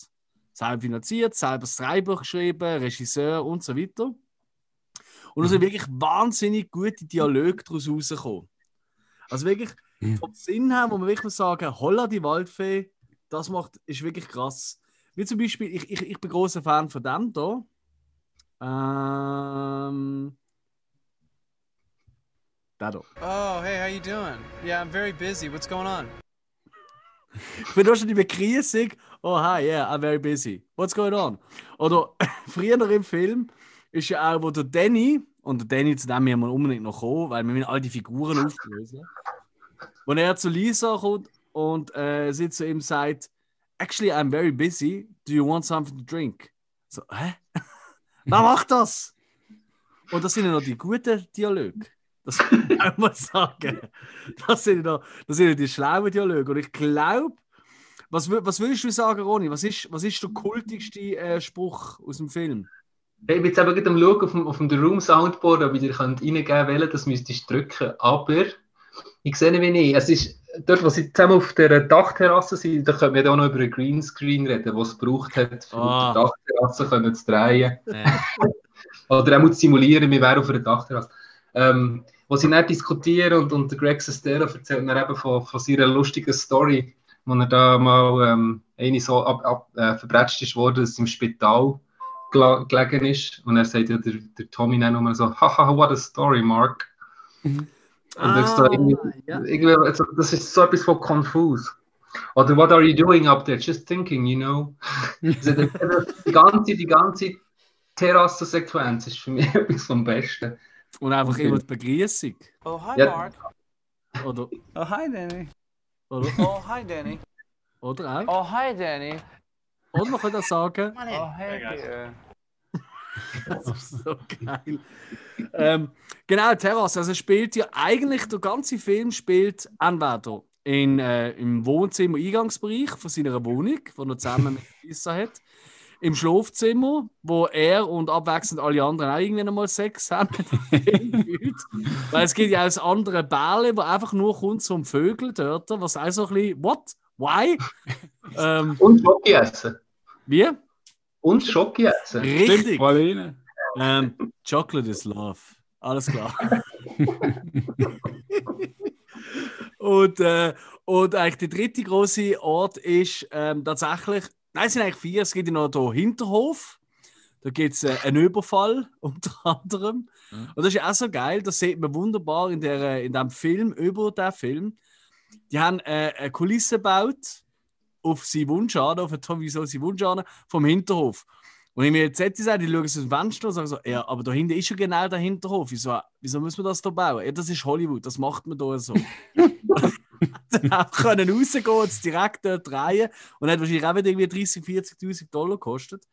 Selber finanziert, selber das Drehbuch geschrieben, Regisseur und so weiter. Und es sind wirklich wahnsinnig gute Dialoge daraus rausgekommen. Also wirklich vom Sinn her, wo man wirklich muss sagen, holla die Waldfee, das macht, ist wirklich krass. Wie zum Beispiel, ich, ich, ich bin großer Fan von dem da. Ähm, der da. Oh, hey, how you doing? Yeah, I'm very busy. What's going on? Ich bin auch schon die Begrüßung. Oh, hi, yeah, I'm very busy. What's going on? Oder [LAUGHS] früher im Film ist ja auch, wo der Danny, und der Danny, zu dem wir unbedingt noch kommen, weil wir müssen all die Figuren auflösen. Wo er zu Lisa kommt und äh, sie zu ihm sagt, Actually, I'm very busy. Do you want something to drink? So, hä? [LAUGHS] Wer macht das? Und das sind ja noch die guten Dialoge. Das muss ich auch mal sagen. Das sind, ja das sind ja die schlauen Dialoge. Und ich glaube, was, was würdest du sagen, Ronny? Was ist, was ist der kultigste äh, Spruch aus dem Film? Ich bin jetzt eben am Schauen auf dem, auf dem Room Soundboard, ob ich dir reingeben könnt, welchen das müsstest du drücken. Aber ich sehe wie nicht. Es ist dort, wo sie zusammen auf der Dachterrasse sind, da können wir auch noch über einen Greenscreen reden, was es gebraucht hat, um Ah. auf der Dachterrasse können zu drehen. Ja. [LAUGHS] Oder er muss simulieren, wir wären auf einer Dachterrasse. Ähm, wo sie dann diskutieren und, und der Greg Sestero erzählt dann eben von, von seiner lustigen Story, wo er da mal ähm, eine so ab, ab, äh, verbretscht ist worden, dass er im Spital gel gelegen ist. Und er sagt ja, der, der Tommy dann nochmal so, haha, what a story, Mark. Und ich ah, so, irgendwie, ja. irgendwie, also, das ist so etwas von confus. Oder what are you doing up there? Just thinking, you know. [LAUGHS] Also, die, die ganze, die ganze Terrassensequenz ist für mich [LAUGHS] etwas vom Besten. Und einfach Okay. immer die Begrüßung. Oh, hi, Ja. Mark. Oder, Oh, hi, Danny. oder, Oh, hi, Danny. oder auch. Oh, hi, Danny. Oder man kann auch sagen, Oh, hey, dear. [LAUGHS] Das ist so geil. ähm, genau, Terrasse. Also spielt ja eigentlich, der ganze Film spielt entweder in, äh, im Wohnzimmer, Eingangsbereich von seiner Wohnung, wo er zusammen mit [LAUGHS] Lisa hat. Im Schlafzimmer, wo er und abwechselnd alle anderen auch irgendwann einmal Sex haben. [LAUGHS] Weil es gibt ja auch das andere Bärle, wo einfach nur kommt zum Vögel dort, was auch so ein bisschen, what? Why? ähm, Und Schoki essen. wie? Und Schoki essen. Richtig. Ähm, Chocolate is love. Alles klar. [LAUGHS] und, äh, und eigentlich der dritte große Ort ist ähm, tatsächlich, nein, es sind eigentlich vier. Es gibt ja noch den Hinterhof. Da gibt es äh, einen Überfall, [LAUGHS] unter anderem. Mhm. Und das ist ja auch so geil, das sieht man wunderbar in, der, in dem Film, über den Film. Die haben äh, eine Kulisse gebaut auf seinen Wunsch an, auf Tommy so seinen Wunsch an, vom Hinterhof. Und ich mir jetzt hätte gesagt, ich schaue aus dem Fenster und sage so, ja, aber da hinten ist ja genau der Hinterhof. Ich so, wieso müssen wir das da bauen? Ja, das ist Hollywood, das macht man da so. [LAUGHS] [LAUGHS] dann auch können rausgehen direkt dort drehen. Und hat wahrscheinlich auch wieder irgendwie 30, 40.000 Dollar gekostet.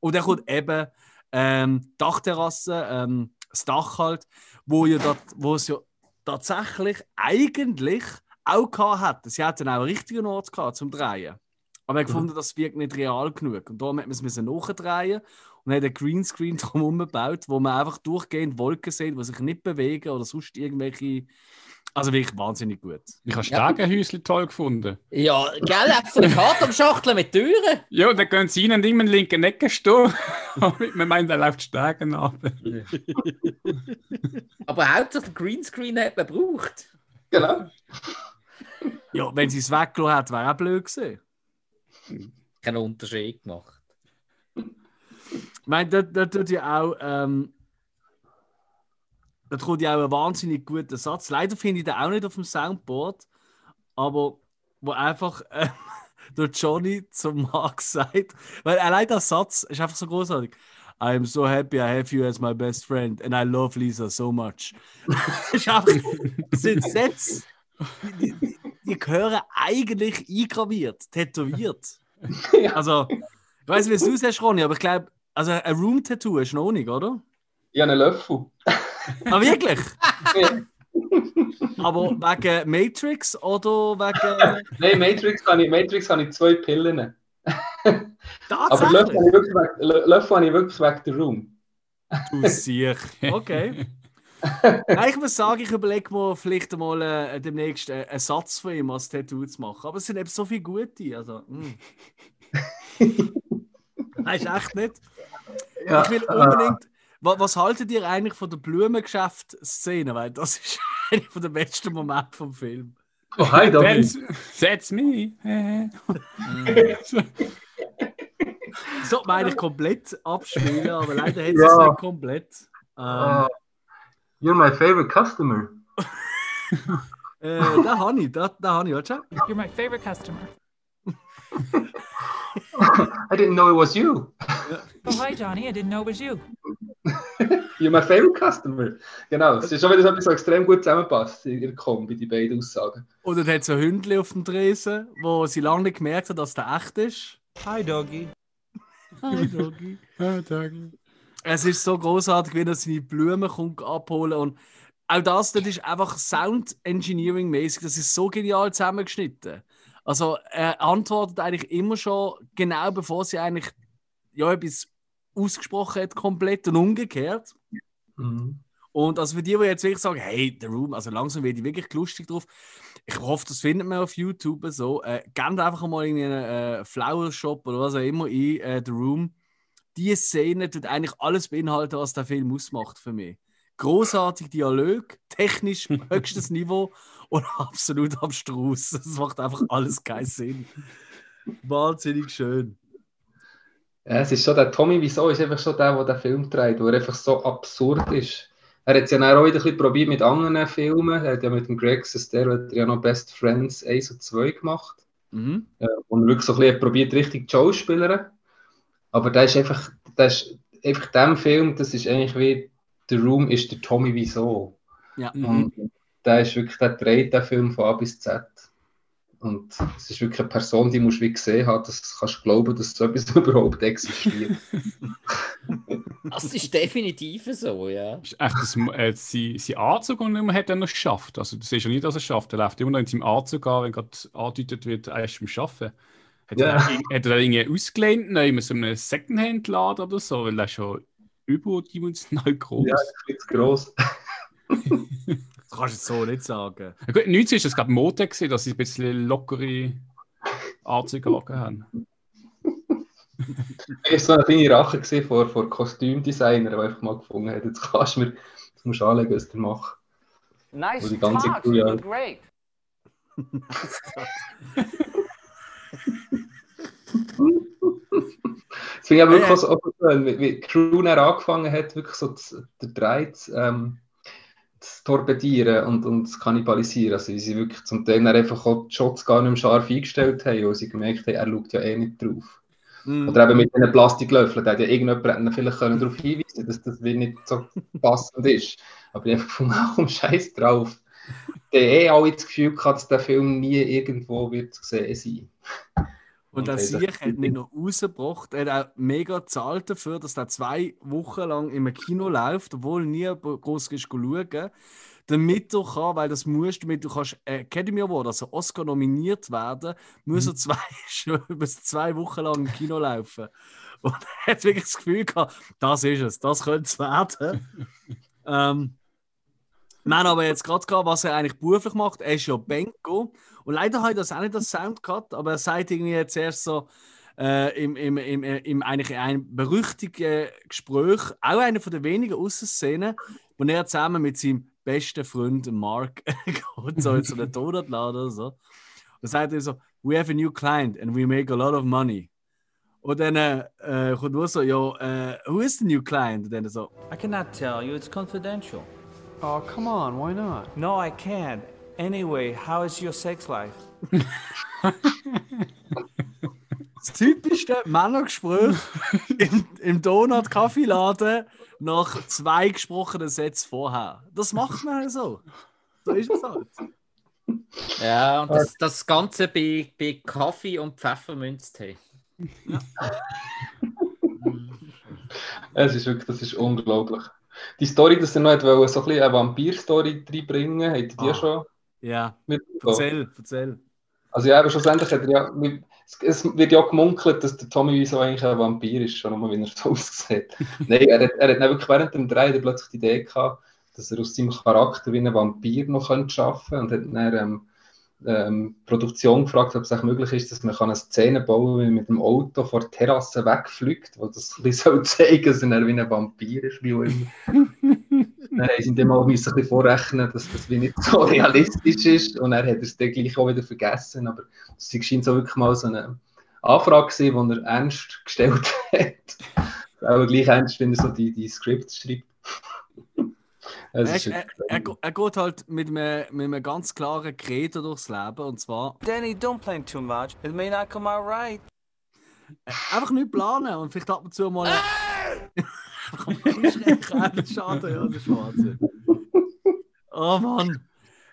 Und dann kommt eben ähm, Dachterrasse, ähm, das Dach halt, wo, ja dort, wo es ja tatsächlich eigentlich auch gehabt hat. Sie hatten auch einen richtigen Ort gehabt zum Drehen. Aber er gefunden, das wirkt nicht real genug. Und darum hat man es müssen nachdrehen und hat einen Greenscreen [LAUGHS] drumherum gebaut, wo man einfach durchgehend Wolken sieht, die sich nicht bewegen oder sonst irgendwelche. Also wirklich wahnsinnig gut. Ich habe Stegenhäusli toll gefunden. Ja, gell, extra eine Kartonschachtel mit Türen. [LAUGHS] Ja, und dann gehen sie rein und immer in der linken Ecke stehen. [LAUGHS] Man meint, er läuft Stegen ab. Aber hauptsächlich den Greenscreen hat man gebraucht. Genau. Ja, wenn sie es weggelassen hat, wäre auch blöd gewesen. Keinen Unterschied gemacht. Ich meine, da, da tut ja auch. Ähm, da kommt ja auch ein wahnsinnig guter Satz. Leider finde ich den auch nicht auf dem Soundboard, aber wo einfach [LAUGHS] äh, der Johnny zum Mark sagt, weil allein der Satz ist einfach so großartig. I am so happy I have you as my best friend and I love Lisa so much. [LAUGHS] das sind Sätze, die, die, die gehören eigentlich eingraviert, tätowiert. [LAUGHS] Also, ich weiß nicht, wie du es hast, Ronny, aber ich glaube, also ein Room-Tattoo ist noch nicht, oder? Habe einen Löffel. [LAUGHS] Ah, wirklich? Ja. Aber wegen Matrix oder wegen. Nein, Matrix habe ich, Matrix habe ich zwei Pillen. [LAUGHS] Aber Löffel habe ich wirklich wegen, Lö- Löffel habe ich wirklich wegen der Room. Du sicher. Okay. [LAUGHS] Nein, ich muss sagen, ich überlege mir vielleicht mal äh, demnächst äh, einen Satz von ihm als Tattoo zu machen. Aber es sind eben so viele gute. Also, mm. [LAUGHS] Nein, ist echt nicht. ich will unbedingt. Was, was haltet ihr eigentlich von der Blumengeschäft-Szene? Weil das ist [LAUGHS] einer von den besten Momente vom Film. Oh, hi, Dobby. That's, that's me. Äh. So meine ich komplett abspielen, aber leider hat Ja. es nicht komplett. Ähm, Ah, you're my favorite customer. [LAUGHS] äh, da habe ich, da, da habe ich, warte. You're my favorite customer. I didn't know it was you. Oh, hi, Johnny. I didn't know it was you. You're my favorite customer. Genau, es ist schon wieder so etwas, extrem gut zusammenpasst in der Kombi, die beiden Aussagen. Und dann hat so ein Hündchen auf dem Dresen, wo sie lange nicht gemerkt hat, dass der echt ist. Hi, doggy. Hi, Doggy. Ah, danke. Es ist so großartig, wie er seine Blumen kommt abholen und auch das, das ist einfach Sound Engineering mäßig. Das ist so genial zusammengeschnitten. Also er antwortet eigentlich immer schon genau bevor sie eigentlich ja etwas ausgesprochen hat komplett und umgekehrt. Mhm. Und also für die, die jetzt wirklich sagen, hey, The Room, also langsam werde ich wirklich lustig drauf. Ich hoffe, das findet man auf YouTube so. Äh, gebt einfach mal in einen äh, Flower Shop oder was auch immer ein, äh, The Room. Die Szene tut eigentlich alles beinhalten, was der Film ausmacht für mich. Großartig Dialog, technisch [LAUGHS] höchstes Niveau und absolut abstrus. Das macht einfach alles keinen Sinn. Wahnsinnig schön. Ja, es ist schon der Tommy Wieso ist einfach schon der, der den Film trägt, wo er einfach so absurd ist. Er hat es ja dann auch wieder ein bisschen probiert mit anderen Filmen. Er hat ja mit dem Greg Sestero er ja noch Best Friends 1 und 2 gemacht. Mhm. äh, er wirklich so ein bisschen probiert, richtig zu Schauspielern. Aber der ist einfach, der ist einfach dem Film, das ist eigentlich wie The Room ist der Tommy Wieso. Ja. Und der ist wirklich, der dreht den Film von A bis Z. Und es ist wirklich eine Person, die musst du wie gesehen haben, dass kannst du glauben, dass so etwas [LAUGHS] überhaupt existiert. [LAUGHS] Das ist definitiv so, ja. Ist echt das, äh, sein, sein Anzug und immer hat er noch geschafft. Also, du siehst ja nicht, dass er es schafft. Er läuft immer noch in seinem Anzug an, wenn gerade angedeutet wird, er ist beim Arbeiten. Hat, Ja. er, hat er da irgendwie ausgelehnt, in so einem Secondhand-Laden oder so, weil er ist schon überdimensional [LAUGHS] groß. ja, das ist gross. [LAUGHS] Das kannst du jetzt so nicht sagen. Ja, gut, 19 ist glaube ich, Mode gewesen, dass sie ein bisschen lockere Anzüge haben. [LAUGHS] Das war so eine kleine Rache gewesen vor, vor Kostümdesigner, der einfach mal gefunden hat, jetzt kannst du mir, jetzt musst du anlegen, was der macht. Nice die ganze talk. You look great. Das finde ich wirklich auch so so schön, wie, Crew dann angefangen hat, wirklich so zu, der Drei zu, ähm, zu torpedieren und, und zu kannibalisieren. Also wie sie wirklich zum Teil einfach auch die Shots gar nicht mehr scharf eingestellt haben, weil sie gemerkt haben, er schaut ja eh nicht drauf. Mhm. Oder eben mit diesen Plastiklöffeln, da hat ja irgendjemand hätte vielleicht können darauf hinweisen dass das nicht so passend ist. Aber ich habe gefunden, [LAUGHS] komm, scheiß drauf. [LAUGHS] Der eh alle das Gefühl gehabt, dass der Film nie irgendwo wird zu sehen sein. Und der Sieg hat nicht noch rausgebracht. Er hat auch mega gezahlt dafür, dass der zwei Wochen lang im Kino läuft, obwohl nie groß schauen. Damit du kann, weil das musst, damit du kannst Academy Award, also Oscar nominiert werden, muss er zwei, [LAUGHS] schon über zwei Wochen lang im Kino laufen. Und er hat wirklich das Gefühl gehabt, das ist es, das könnte es werden. [LAUGHS] ähm, wir haben aber jetzt gerade gehabt, was er eigentlich beruflich macht. Er ist ja Benko. Und leider habe ich das auch nicht als Sound gehabt, aber er sagt irgendwie jetzt erst so äh, im, im, im, im, eigentlich in einem berüchtigten Gespräch, auch einer von den wenigen Außenszenen, wo er zusammen mit seinem besten Freund Mark [LAUGHS] geht, so in so einen Donutladen oder so. Und sagt er so, we have a new client and we make a lot of money. Und dann äh, kommt nur so, ja, äh, who is the new client? Und dann so, I cannot tell you, it's confidential. Oh, come on, why not? No, I can't. Anyway, how is your sex life? das typischste Männergespräch im, im Donut-Kaffeeladen nach zwei gesprochenen Sätzen vorher. Das macht man halt so. So ist es halt. Ja, und das, das Ganze bei, bei Kaffee und Pfefferminztee. [LAUGHS] Es ist wirklich, das ist unglaublich. Die Story, dass er noch hat wollte, so ein bisschen eine Vampir-Story reinbringen, habt ihr die Ah. schon Ja, erzähl, erzähl. Also ja, aber schlussendlich hat er ja, es- wird ja gemunkelt, dass der Tommy Wiseau eigentlich ein Vampir ist, schon mal, wie er so [LAUGHS] aussieht. Nein, er hat, er hat wirklich während dem Dreh plötzlich die Idee gehabt, dass er aus seinem Charakter wie ein Vampir noch arbeiten könnte und hat dann ähm, ähm, Produktion gefragt, ob es möglich ist, dass man eine Szene bauen kann, wie mit dem Auto vor der Terrasse wegfliegt, wo das [LAUGHS] ein bisschen zeigen, dass er wie ein Vampir ist, wie auch immer. dann haben sie ihm mal müssen ein bisschen vorrechnen, dass das wie nicht so [LAUGHS] realistisch ist und er hat es dann gleich auch wieder vergessen, aber es scheint so wirklich mal so eine Anfrage gewesen, die er ernst gestellt [LAUGHS] hat. Auch gleich ernst, wenn er so die, die Scripts schreibt. Er, er, er, er geht halt mit einem, mit einem ganz klaren Credo durchs Leben und zwar Danny, don't plan too much. It may not come out right. einfach nicht planen und vielleicht ab und zu mal. Einfach mal einschrecken, [LAUGHS] Schade, ja, das ist Wahnsinn. Oh Mann.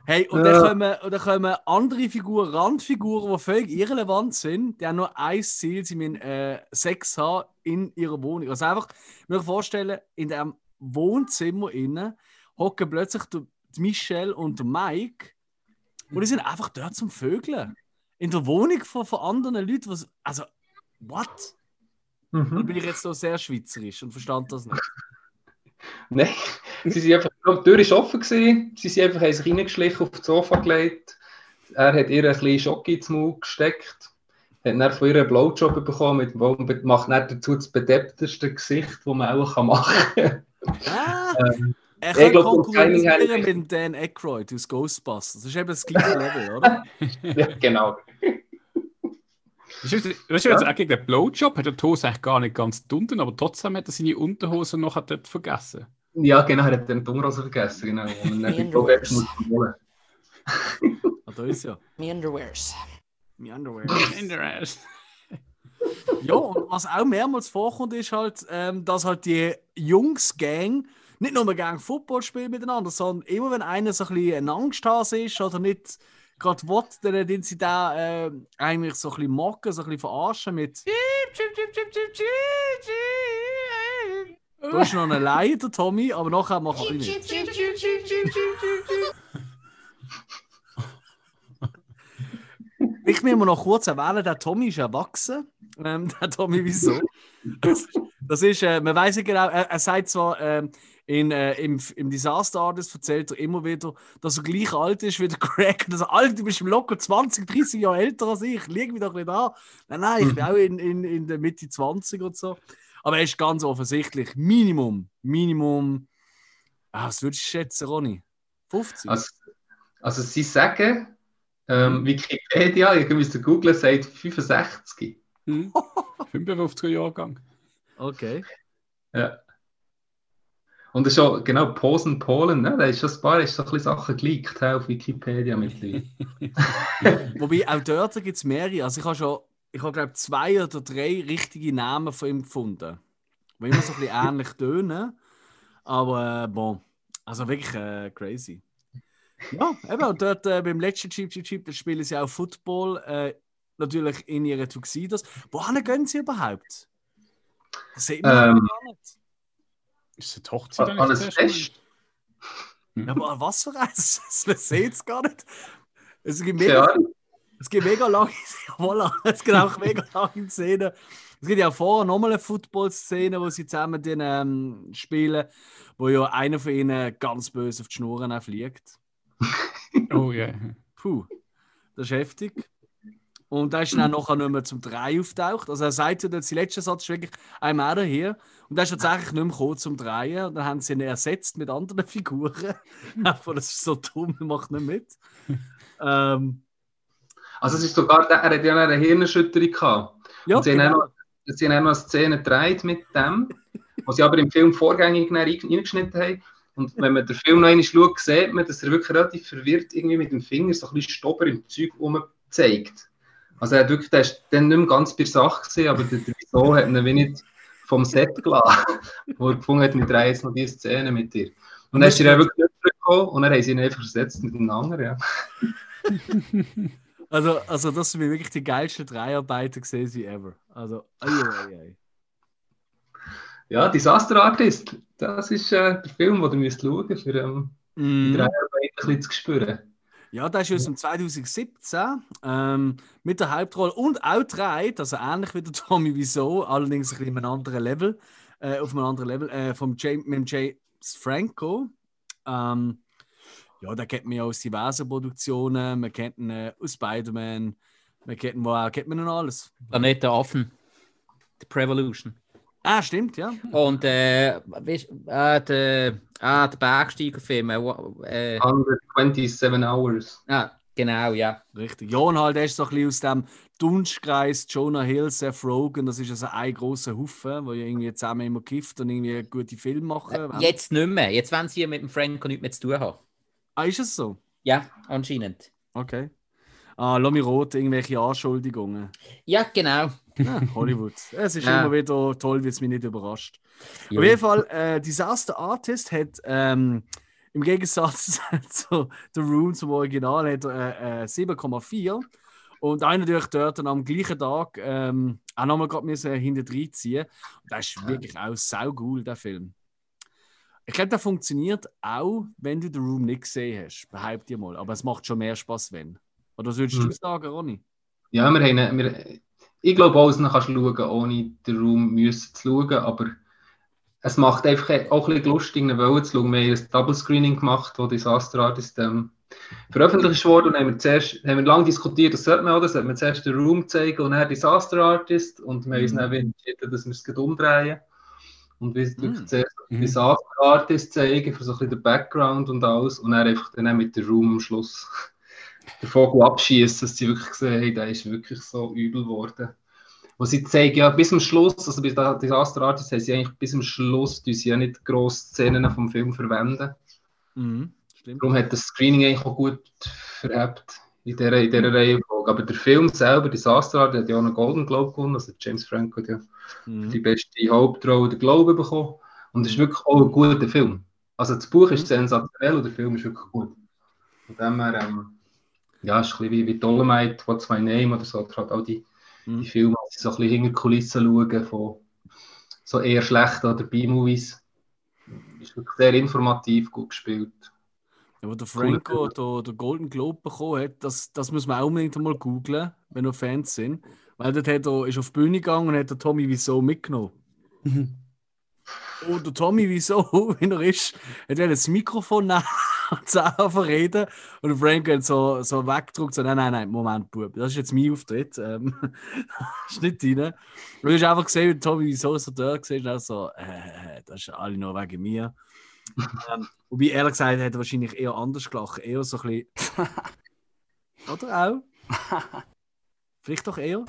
Hey, und dann Ja. kommen, und dann kommen andere Figuren, Randfiguren, die völlig irrelevant sind. Die haben nur ein Ziel, sie müssen äh, Sex haben in ihrer Wohnung. Also einfach, ich mir vorstellen, in dem Wohnzimmer innen hocken plötzlich die Michelle und der Mike und die sind einfach dort zum Vögeln. In der Wohnung von, von anderen Leuten. Was, also, what? Da Mhm. bin ich jetzt so sehr schweizerisch und verstand das nicht. [LAUGHS] Nein, sie sind einfach, die Tür war offen, gewesen. sie sind einfach haben sich reingeschlichen, auf das Sofa gelegt. Er hat ihr ein bisschen Schocke ins Mund gesteckt, hat dann von ihr einen Blowjob bekommen, mit, macht dann dazu das bedeppteste Gesicht, das man auch machen kann. Ah, Ähm, er ich kann glaub, konkurrieren mit Dan Aykroyd aus Ghostbusters. Das ist eben das gleiche [LAUGHS] Level, oder? ja, genau. Das ist, das ist jetzt auch gegen den Blowjob, hat der die Hose eigentlich gar nicht ganz unten, aber trotzdem hat er seine Unterhose noch dort vergessen. Ja, genau, er hat den Dungrose vergessen, genau. Und dann Me die Blowjob underwears. muss holen. [LAUGHS] Ah, da ist ja. Me underwears. My underwear. In der Ass. Ja, und was auch mehrmals vorkommt, ist halt, ähm, dass halt die Jungs-Gang nicht nur gegen Football spielen miteinander, sondern immer wenn einer so ein bisschen ein Angsthase ist oder nicht gerade will, dann den sie da äh, eigentlich so ein bisschen mocken, so ein bisschen verarschen mit. Da ist noch ein Laie, der Tommy, aber nachher macht er nicht. Ich will mir noch kurz erwähnen, der Tommy ist erwachsen. Ähm, der Tommy, wieso? Das, das ist, äh, man weiß nicht genau, er, er sagt zwar, ähm, in, äh, im, im Disaster Artist erzählt er immer wieder, dass er gleich alt ist wie der Craig. Und er du bist locker 20, 30 Jahre älter als ich, lieg mich doch nicht an. Nein, nein, ich bin auch in, in, in der Mitte 20 und so. Aber er ist ganz offensichtlich Minimum, Minimum, ah, was würdest du schätzen, Ronny? 50? Also, also sie sagen, ähm, Wikipedia, ich müsste googeln, sagt 65. Hm. [LAUGHS] 55er Jahrgang. Okay. Ja. Und das ist schon, genau, Posen Polen, ne? da ist schon ein paar ist so ein bisschen Sachen geleakt auf Wikipedia mittlerweile. [LAUGHS] Wobei auch dort gibt es mehrere. Also ich habe schon, ich habe glaube zwei oder drei richtige Namen von ihm gefunden. Die immer so ein bisschen [LAUGHS] ähnlich tönen. Aber äh, bon, also wirklich äh, crazy. Ja, eben, und dort äh, beim letzten Cheap Cheap Cheap, da spielen sie auch Football, äh, natürlich in ihren Tuxedos. Wohin gehen sie überhaupt? Das sieht man Ähm, gar nicht. Ist es die Hochzeit An an ein Fest? Ja, aber was für eins? [LAUGHS] Man sieht es gar nicht. Es gibt mega, Ahnung. es gibt mega lange [LAUGHS] voilà, es gibt auch mega lange Szenen. Es gibt ja auch vorher nochmal eine Football-Szene, wo sie zusammen den, ähm, spielen, wo ja einer von ihnen ganz böse auf die Schnurren fliegt. Oh ja. Puh, das ist heftig. Und da ist dann auch nachher nicht mehr zum 3 auftaucht. Also er sagt ja, dass der letzte Satz ist wirklich I'm out of here. Und er ist tatsächlich nicht mehr gekommen zum 3. Und dann haben sie ihn ersetzt mit anderen Figuren. [LAUGHS] Aber das ist so dumm, er macht nicht mit. [LAUGHS] ähm, Also es ist sogar, der, er hat ja eine Hirnerschütterung gehabt. ja, Und sie haben genau. auch noch, sie haben auch noch eine Szene gedreht mit dem, was sie aber im Film vorgängig reingeschnitten haben. Und wenn man den Film noch einmal schaut, sieht man, dass er wirklich relativ verwirrt irgendwie mit dem Finger so ein bisschen Stopper im Zeug zeigt. Also er hat wirklich, der ist dann nicht mehr ganz bei der Sache gewesen, aber der, Wieso hat ihn wie nicht vom Set gelassen, [LAUGHS] wo er gefunden hat, wir drehen jetzt noch diese Szene mit dir. Und dann ist er ja wirklich zurückgekommen und dann haben sie ihn einfach ersetzt mit einem anderen, ja. [LAUGHS] Also, also das sind wirklich die geilsten Dreharbeiten gesehen sie ever. Also, ei, ei, ei. Ja, Disaster Artist, das ist äh, der Film, den ihr müsst schauen für ähm, die Mhm. Dreharbeiten ein bisschen zu spüren. Ja, das ist aus dem 2017 ähm, mit der Hauptrolle und drei, also ähnlich wie der [LAUGHS] Tommy Wieso, allerdings ein bisschen in einem anderen Level, äh, auf einem anderen Level, äh, vom James, mit James Franco. Ähm, ja, da kennt man ja aus diversen Produktionen, man kennt ihn äh, aus Spider-Man, man kennt ihn, auch, kennt man ihn alles? Planet der Affen. The Prevolution. Ah, stimmt, ja. Und äh, weißt, äh, der, ah, der Bergsteigerfilm. Äh, wa- äh, 127 Hours. ah, genau, ja. Richtig. Ja, und halt, er ist so ein bisschen aus dem Dunstkreis Jonah Hill, Seth Rogen, das ist also ein großer Haufen, wo ja irgendwie zusammen immer kifft und irgendwie gute Filme machen. Äh, Jetzt nicht mehr. Jetzt, wenn sie mit dem Franco nichts mehr zu tun haben. Ah, ist es so? Ja, anscheinend. Okay. Ah, lass mich rot, irgendwelche Anschuldigungen. Ja, genau. Ah, Hollywood. Es ist Ja. immer wieder toll, wie es mich nicht überrascht. Jo. Auf jeden Fall, äh, Disaster Artist hat ähm, im Gegensatz [LAUGHS] zu The Room, zum Original, hat äh, äh, 7,4. Und einer natürlich dort dann am gleichen Tag ähm, auch nochmal gerade müssen hinten reinziehen. Und das ist wirklich auch saugut, der Film. Ich glaube, der funktioniert auch, wenn du The Room nicht gesehen hast. Behaupte ich mal. Aber es macht schon mehr Spaß, wenn. Oder würdest Hm. du sagen, Ronny? Ja, wir haben, wir, ich glaube, alles noch kannst du schauen, ohne den Raum müssen zu schauen, aber es macht einfach auch ein bisschen lustig, einen Wollen zu schauen. Wir haben ein Double Screening gemacht, wo Disaster Artist ähm, veröffentlicht wurde und haben wir, zuerst, haben wir lange diskutiert, das sollte man das sollte man zuerst den Room zeigen und dann Disaster Artist und wir haben uns dann entschieden, dass wir es umdrehen und wir Mhm. zuerst Mhm. Disaster Artist zeigen, für so ein bisschen den Background und alles und dann einfach dann mit dem Room am Schluss den Vogel abschießen, dass sie wirklich sehen, hey, der ist wirklich so übel geworden. Wo sie zeigen, ja, bis zum Schluss, also bei der Disaster Artist haben sie eigentlich bis zum Schluss, die sie ja nicht grosse Szenen vom Film verwenden. Mhm. Stimmt. Darum hat das Screening eigentlich auch gut verhebt in dieser, in dieser Reihenfolge. Aber der Film selber, Disaster Artist, hat ja auch einen Golden Globe gewonnen, also James Franco hat ja Mhm. die beste Hauptrolle der Globe bekommen. Und es ist wirklich auch ein guter Film. Also das Buch ist sensationell und der Film ist wirklich gut. Von dem her, ähm, ja, ist ein bisschen wie, wie Dolomite, What's My Name oder so, oder halt auch die, Mhm. die Filme, die so ein bisschen hinter die Kulissen schauen von so eher schlechten oder B-Movies. Ist wirklich sehr informativ, gut gespielt. Ja, wo der Franco der, der Golden Globe bekommen hat, das, das muss man auch unbedingt mal googlen, wenn ihr Fans sind. Weil dort hat er, ist auf die Bühne gegangen und hat der Tommy Wieso mitgenommen. Und der Tommy [LAUGHS] Wieso, wenn er ist, hat er das Mikrofon nehmen [LAUGHS] und so anfangen reden. Und Franco hat so, so weggedruckt, so, nein, nein, nein, Moment, Bub, das ist jetzt mein Auftritt. Ähm, [LAUGHS] ist nicht deine. Und du hast einfach gesehen, wie Tommy Wieso so dort gesehen und so, äh, das ist alle nur wegen mir. ähm, wobei, ehrlich gesagt, er wahrscheinlich eher anders gelacht. Eher so ein bisschen. [LAUGHS] Oder auch? Vielleicht doch eher.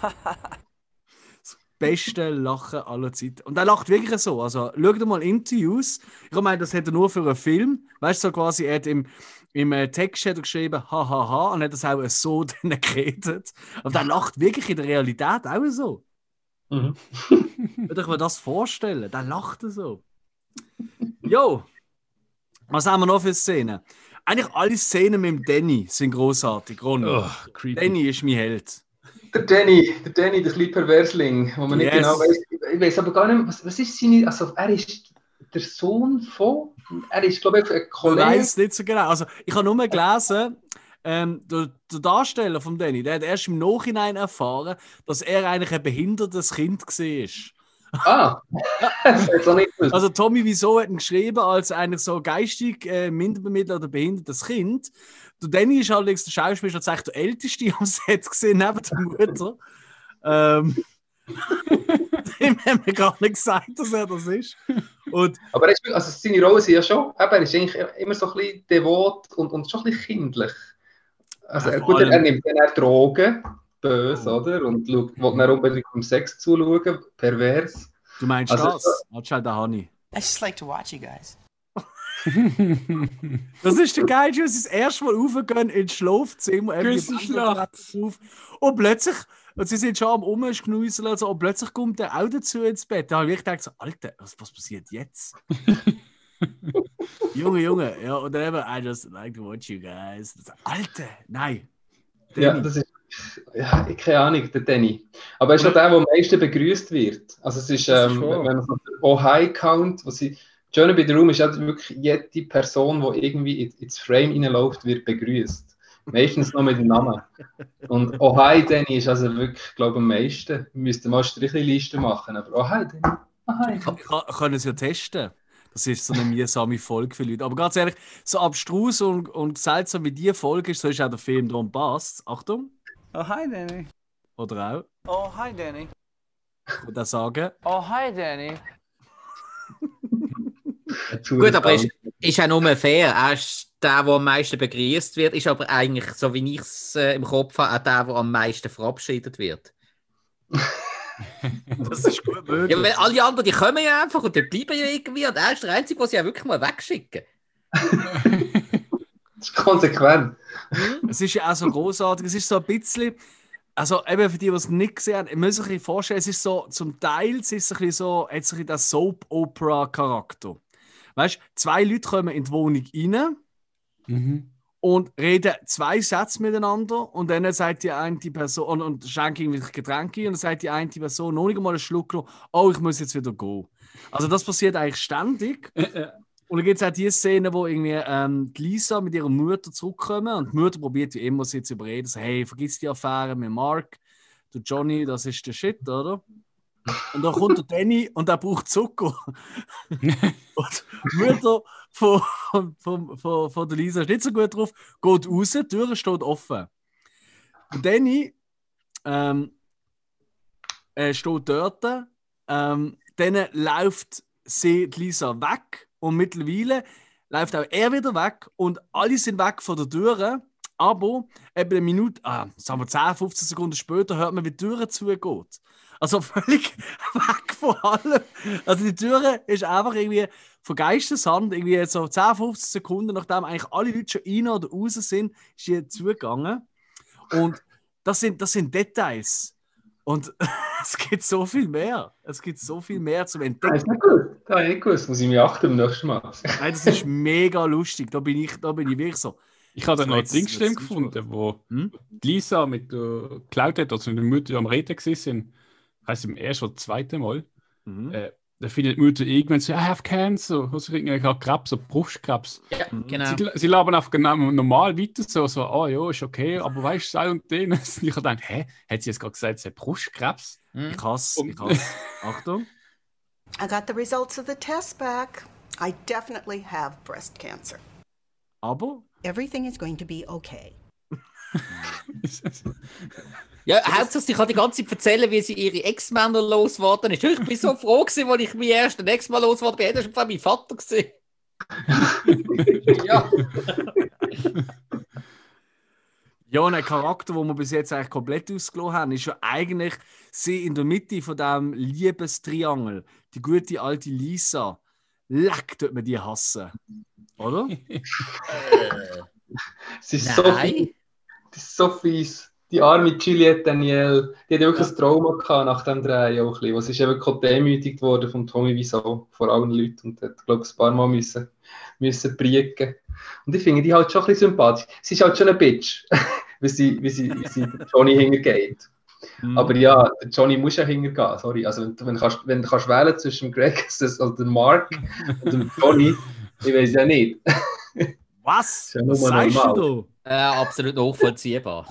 Beste Lachen aller Zeiten. Und er lacht wirklich so. Also, schau dir mal Interviews. Ich meine, das hat er nur für einen Film. Weißt du, so quasi, er hat im, im äh, Text hat er geschrieben, hahaha, und hat das auch so [LAUGHS] dann geredet. Aber er lacht wirklich in der Realität auch so. Mhm. Würde ich mir das vorstellen? Der lacht so. Jo, was haben wir noch für Szenen? Eigentlich alle Szenen mit dem Danny sind großartig. Ron. Oh. Danny ist mein Held. Der Danny, der Danny, der kleine Perversling, wo man nicht Yes. genau weiß. Ich weiß aber gar nicht, was, was ist seine. Also, er ist der Sohn von. Er ist, glaube ich, ein Ich Kollege. weiß nicht so genau. Also, ich habe nur gelesen, ähm, der, der Darsteller von Danny, der hat erst im Nachhinein erfahren, dass er eigentlich ein behindertes Kind war. Ah, das hat auch nicht gewusst. Also Tommy Wieso hat ihn geschrieben als eigentlich so geistig äh, minderbemittelt oder behindertes Kind. Der Danny ist allerdings der Schauspieler tatsächlich der älteste am Set gesehen neben der Mutter. Ähm, [LAUGHS] dem haben wir gar nicht gesagt, dass er das ist. Und Aber er ist, also seine Rollen sind ja schon, eben, er ist eigentlich immer so ein bisschen devot und, und schon ein bisschen kindlich. Also Ja, er, gut, er, nimmt dann auch Drogen, böse, oder? Und schaut, will dann unbedingt beim Sex zuschauen, pervers. du meinst Also- das? Da habe ich. I just like to watch you guys. [LAUGHS] Das ist der geil, wie sie das erste Mal raufgehen ins Schlafzimmer. auf. Und plötzlich, und sie sind schon am Umschnüsseln und so, und plötzlich kommt der auch dazu ins Bett. Da habe ich gedacht, so, Alter, was, was passiert jetzt? [LAUGHS] Junge, Junge, ja, und dann eben, I just like to watch you guys. Alter, nein. Ja, Danny. das ist, ja, ich keine Ahnung, der Danny. Aber er ist auch der, der am meisten begrüßt wird. Also es ist, Das ist ähm, wenn man so Oh Hi count, was sie, Johnny bei The Room ist ja wirklich jede Person, die irgendwie in- ins Frame reinläuft, wird begrüßt. Meistens noch mit dem Namen. Und Oh Hi Danny ist also wirklich, glaube ich, am meisten. Wir müssten mal eine Strichliste machen, aber Oh Hi Danny. Oh Hi. Ich kann, kann es ja testen. Das ist so eine mühsame Folge für Leute. Aber ganz ehrlich, so abstrus und, und seltsam wie die Folge ist, so ist auch der Film darum passt. Achtung, Oh, hi, Danny. oder auch, Oh, hi, Danny. würde auch sagen, Oh, hi, Danny. Gut, aber ist, ist auch nur fair. Er ist der, der am meisten begrüßt wird, ist aber eigentlich, so wie ich es äh, im Kopf habe, auch der, der am meisten verabschiedet wird. [LAUGHS] das ist gut möglich. Ja, weil alle anderen, die kommen ja einfach und die bleiben ja irgendwie und er ist der Einzige, der sie ja wirklich mal wegschicken. [LAUGHS] Das ist konsequent. Es ist ja auch so großartig. Es ist so ein bisschen. Also, eben für die, die es nicht gesehen haben, ihr müsst euch vorstellen, es ist so, zum Teil es ist es ein bisschen so, hat es ein bisschen Soap-Opera-Charakter. Weißt du, zwei Leute kommen in die Wohnung rein Mhm. und reden zwei Sätze miteinander und dann sagt die eine Person und, und schenken irgendwie Getränke und dann sagt die eine Person noch nicht einmal einen Schluck genommen, oh, ich muss jetzt wieder gehen. Also das passiert eigentlich ständig. Und dann gibt es auch die Szene, wo irgendwie ähm, die Lisa mit ihrer Mutter zurückkommen und die Mutter probiert wie immer sie zu überreden, so, hey, vergiss die Affäre mit Mark, du Johnny, das ist der Shit, oder? Und dann kommt der Danny und er braucht Zucker. [LAUGHS] und die Mutter von, von, von, von der Lisa ist nicht so gut drauf, geht raus, die Tür steht offen. Und Danny ähm, äh, steht dort, ähm, dann läuft sie, die Lisa weg und mittlerweile läuft auch er wieder weg und alle sind weg von der Tür. Aber eben eine Minute, ah, sagen wir 10, 15 Sekunden später, hört man, wie die Tür zugeht. Also [LAUGHS] völlig weg von allem. Also die Tür ist einfach irgendwie von Geisteshand, irgendwie so 10, 15 Sekunden, nachdem eigentlich alle Leute schon rein oder raus sind, ist die zugegangen. Und das sind, das sind Details. Und [LAUGHS] es gibt so viel mehr. Es gibt so viel mehr zum Das Entdecken. ist nicht gut. Das habe ich nicht gewusst. Muss ich mich achten beim nächsten Mal. [LAUGHS] Nein, das ist mega lustig. Da bin ich, da bin ich wirklich so. Ich habe dann noch ein jetzt- gefunden, wo Hm? die Lisa mit der Cloud hat, also mit der Mutter am Reden sind. Ich weiß im ersten oder zweiten Mal. Mhm. Äh, da findet Mutter irgendwann so, I have cancer. Also ich habe Krebs, so Brustkrebs. Ja, genau. Sie, sie labern einfach genau normal weiter, so, so, ah ja, ist okay, aber weißt du, sei und den. [LAUGHS] Ich habe gedacht, hä, hat sie jetzt gerade gesagt, sie hat Brustkrebs? Hm? Ich hasse, ich hasse. [LAUGHS] Achtung. I got the results of the test back. I definitely have breast cancer. Aber Everything is going to be okay. [LAUGHS] Ja, hauptsächlich, ich kann die ganze Zeit erzählen, wie sie ihre Ex-Männer losgeworden ist. Ich bin so [LAUGHS] froh gewesen, als ich meinen ersten Ex-Mann losgeworden bin. Das war mein Vater. Gewesen. ja. Ja, und ein Charakter, den wir bis jetzt eigentlich komplett ausgelassen haben, ist ja eigentlich sie in der Mitte von diesem Liebestriangel. Die gute alte Lisa. Leck, tut man die hassen. Oder? [LAUGHS] Es ist so Nein. fies. Das ist so fies. Die arme Juliette Daniel, die hat ja wirklich ein Trauma gehabt nach dem Drehen. Auch ein bisschen. Was ist eben gerade demütigt worden von Tommy Wiseau vor allen Leuten und hat, glaube ich, ein paar Mal müssen, müssen prieken. Und ich finde die halt schon ein bisschen sympathisch. Sie ist halt schon eine Bitch, [LAUGHS] wie sie, wie sie, wie sie Johnny hintergeht. Mhm. Aber ja, Johnny muss ja hintergehen, sorry. Also wenn, du- wenn, kannst, wenn du kannst wählen zwischen Greg [LAUGHS] also dem Mark und dem Johnny, ich weiß ja nicht. [LAUGHS] Was? Ja Was sagst normal. du Äh, absolut nachvollziehbar.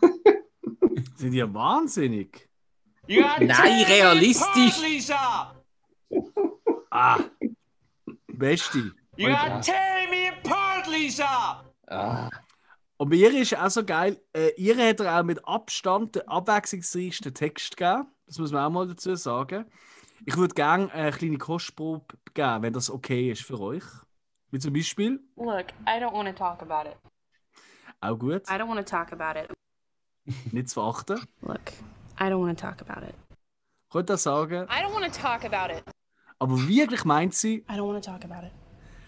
da? [LAUGHS] Sind die wahnsinnig? Nein, realistisch. Lisa! Ah. Beste. You gotta tear me apart, Lisa! Ah. Und bei ihr ist auch so geil, äh, ihr hat er auch mit Abstand den abwechslungsreichsten Text gegeben. Das muss man auch mal dazu sagen. Ich würde gerne eine kleine Kostprobe geben, wenn das okay ist für euch. Wie zum Beispiel, Look, I don't want to talk about it. auch gut, I don't want to talk about it. nicht zu verachten. Look, I don't want to talk about it. Könnt ihr sagen. I don't want to talk about it. Aber wirklich meint sie, I don't want to talk about it.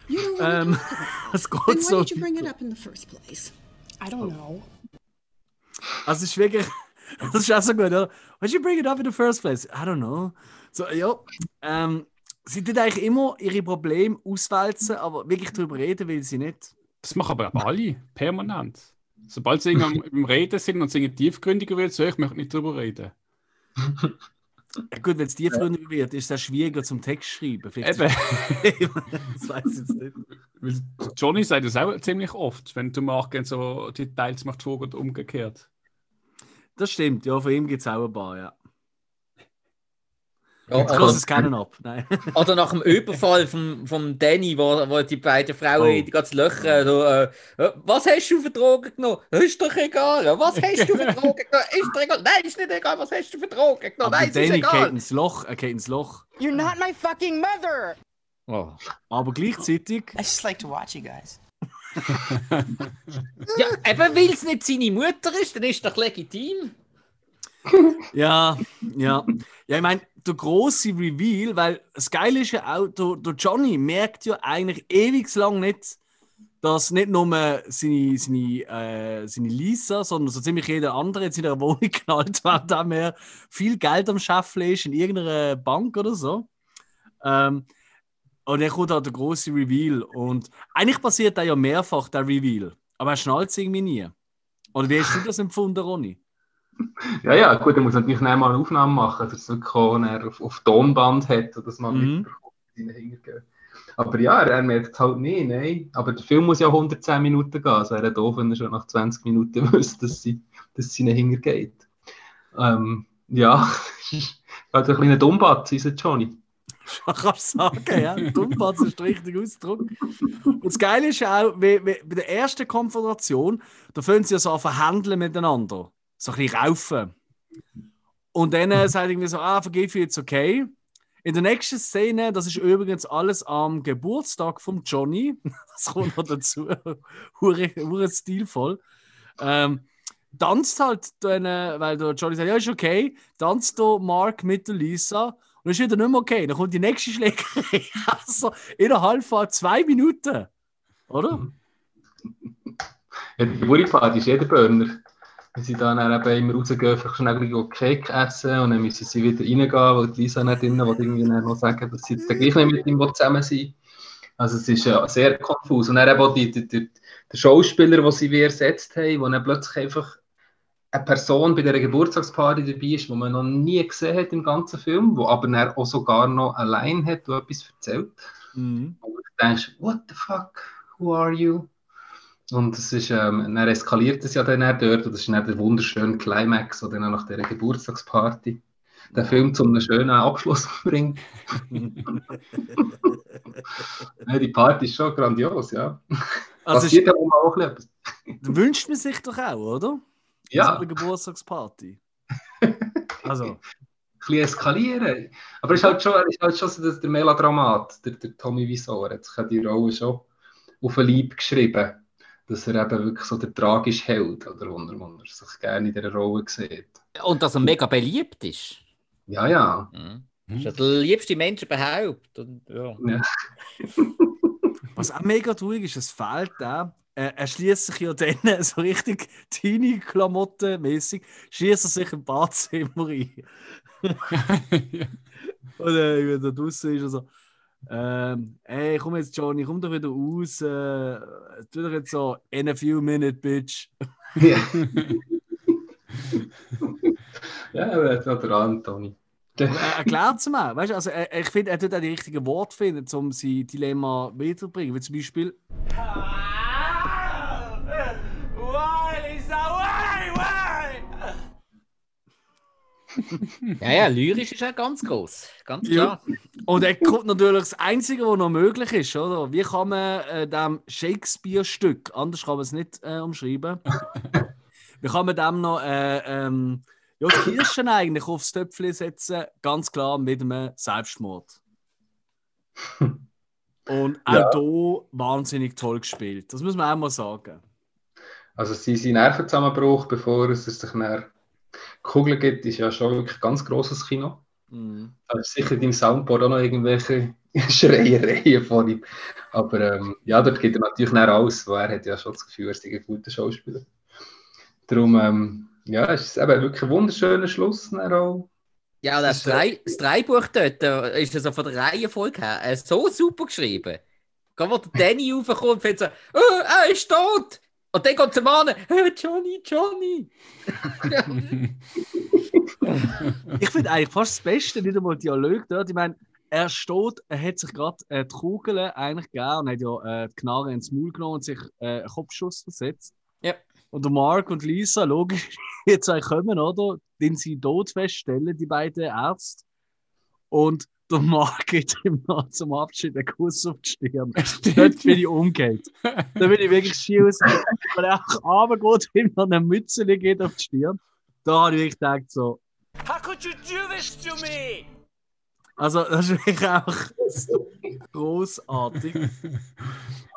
You don't want ähm, [LAUGHS] es Then geht why so. did you bring it up in the first place? I don't know. Also es ist wirklich, [LAUGHS] das ist auch so gut, oder? Why'd you bring it up in the first place? I don't know. So, ja, ähm, sie tut eigentlich immer ihre Probleme auswälzen, aber wirklich darüber reden will sie nicht. Das machen aber alle, permanent. Sobald sie irgendwann [LAUGHS] im Reden sind und irgendwie tiefgründiger wird, so ich möchte nicht drüber reden. Ja, gut, wenn es tiefgründiger wird, ist es schwieriger zum Text schreiben. Vielleicht Eben. das [LAUGHS] weiß ich jetzt nicht. Weil Johnny sagt das auch ziemlich oft, wenn du Marken so Details macht vor oder umgekehrt. Das stimmt, ja, von ihm gibt es auch ein paar, ja. Ja, oder, es keinen ab. Nein. [LAUGHS] oder nach dem Überfall vom, vom Danny, wo, wo die beiden Frauen Oh. die ganzen Löcher. So, äh, äh, was hast du für Drogen genommen? Ist doch egal. Was hast du für [LAUGHS] Drogen genommen? Ist doch egal. Nein, ist nicht egal. Was hast du für Drogen genommen? Aber Nein, es ist Danny geht egal. ins Loch, er geht ins Loch. You're not my fucking mother! Oh. Aber gleichzeitig, I just like to watch you guys. [LAUGHS] Ja, eben weil es nicht seine Mutter ist, dann ist doch legitim. Ja, ja. Ja, ich meine, der große Reveal, weil das Geile ist ja auch, der, der Johnny merkt ja eigentlich ewig lang nicht, dass nicht nur seine, seine, äh, seine Lisa, sondern so ziemlich jeder andere in seiner [LAUGHS] Wohnung knallt, während er mehr viel Geld am Scheffeln ist in irgendeiner Bank oder so. Ähm, und dann kommt halt der große Reveal. Und eigentlich passiert da ja mehrfach, der Reveal. Aber er schnallt es irgendwie nie. Oder wie hast du das empfunden, Ronny? Ja, ja, gut, dann muss natürlich nicht mal eine Aufnahme machen, dass es wirklich auf, auf Tonband hat, oder dass man Mhm. mitbekommt, wie sie hingehen. Aber ja, er merkt es halt nicht, nein. Aber der Film muss ja 110 Minuten gehen. Es wäre doof, wenn er schon nach 20 Minuten [LAUGHS] wüsste, dass sie, dass sie nicht hingeht. Ähm, ja, halt [LAUGHS] ein kleiner Dummbatz, unser Johnny. Kannst du sagen, ja. Dummbatz ist der richtige Ausdruck. Und das Geile ist auch, wie, wie, bei der ersten Konfrontation, da fangen sie ja so an verhandeln miteinander. So ein bisschen raufen. Und dann äh, sagt irgendwie so, ah, you, it's okay. In der nächsten Szene, das ist übrigens alles am Geburtstag von Johnny, [LAUGHS] das kommt noch dazu, hure stilvoll, ähm, tanzt halt, dann, äh, weil der Johnny sagt, ja, ist okay, tanzt der Mark mit der Lisa und dann ist wieder nicht mehr okay. Dann kommt die nächste Schlägerei. [LAUGHS] Also innerhalb von zwei Minuten. Oder? [LAUGHS] Ja, die Geburtstagsparty ist jeder Burner. Wenn sie dann eben immer rausgehen, einfach schnell Cake essen und dann müssen sie wieder reingehen, weil die Lisa nicht drin will, irgendwie noch sagen, dass sie jetzt gleich nicht mit ihm zusammen sind. Also es ist ja sehr konfus. Und dann eben auch die, die, die, der Schauspieler, den sie wie ersetzt haben, wo dann plötzlich einfach eine Person bei dieser Geburtstagsparty dabei ist, die man noch nie gesehen hat im ganzen Film, wo aber dann auch sogar noch allein hat, der etwas erzählt. Mhm. Und du denkst, what the fuck, who are you? Und es ist, ähm, dann eskaliert es ja dann auch dort, und das ist dann der wunderschöne Climax, der dann nach dieser Geburtstagsparty den Film zu einem schönen Abschluss [LAUGHS] bringt. [LAUGHS] ja, die Party ist schon grandios, ja. Also Passiert ist, ja auch mal etwas. wünscht man sich doch auch, oder? So Ja, eine Geburtstagsparty. Also, [LAUGHS] ein bisschen eskalieren. Aber es ist halt schon, es ist halt schon so, dass der Melodramat, der, der Tommy Wiseau, hat sich die Rolle schon auf den Leib geschrieben. Dass er eben wirklich so der tragische Held oder wo er, wo er sich gerne in dieser Rolle sieht. Und dass er mega beliebt ist. Ja, ja. Mhm. Ist ja der liebste Mensch überhaupt. Und, ja. ja. [LAUGHS] Was auch mega traurig ist, es fehlt da. Er schließt sich ja dann [LAUGHS] so richtig Teenie-Klamotten-mäßig, schließt er sich im Badzimmer ein. [LAUGHS] Und äh, wenn er draußen ist, er so, ähm, ey, komm jetzt, Johnny, komm doch wieder raus. Äh, tu doch jetzt so, in a few minutes, bitch. Ja, [LAUGHS] ja aber jetzt noch der Antoni. Er erklärt es mir. Weißt du, also, er, ich finde, er tut auch die richtigen Worte finden, um sein Dilemma weiterzubringen. Wie zum Beispiel, Why, Lisa? Why? Why? [LAUGHS] ja, ja, lyrisch ist er ganz groß. Ganz klar. Und er kommt natürlich das Einzige, was noch möglich ist, oder? Wie kann man äh, dem Shakespeare-Stück, anders kann man es nicht äh, umschreiben, [LAUGHS] wie kann man dem noch äh, ähm, ja, die Kirschen eigentlich aufs Töpfchen setzen? Ganz klar mit einem Selbstmord. Und [LAUGHS] auch Ja. hier wahnsinnig toll gespielt. Das muss man auch mal sagen. Also sein sein Nervenzusammenbruch, bevor es sich dann Kugeln gibt, ist ja schon wirklich ein ganz grosses Kino. Mhm. Da ist sicher im Soundboard auch noch irgendwelche [LAUGHS] Schreiereien von ihm. Aber ähm, ja, dort geht er natürlich nicht aus, weil er hat ja schon das Gefühl, er sei ein guter Schauspieler. Darum, ähm, ja, es ist eben wirklich ein wunderschöner Schluss. auch. Ja, das, Drei, das Dreibuch dort äh, ist also von der Reihenfolge her äh, so super geschrieben. Wo der Danny raufkommt und findet so, oh, er ist tot! Und dann kommt zum Mann, oh, Johnny, Johnny! [LAUGHS] Ich finde eigentlich fast das Beste, nicht einmal Dialog dort. Ich meine, er steht, er hat sich gerade äh, die Kugel eigentlich gegeben und hat ja äh, die Knarre ins Maul genommen und sich äh, einen Kopfschuss versetzt. Ja. Und der Mark und Lisa, logisch, [LAUGHS] jetzt kommen, oder? Den sie tot feststellen, die beiden Ärzte. Und der ihm [LAUGHS] noch zum Abschied einen Kuss auf die Stirn. [LAUGHS] Dort bin ich umgekehrt. Da bin ich wirklich schier weil er auch runtergeht, ihm eine Mütze geht auf die Stirn. Da habe ich wirklich gedacht, so, How could you do this to me? Also, das ist wirklich einfach so großartig.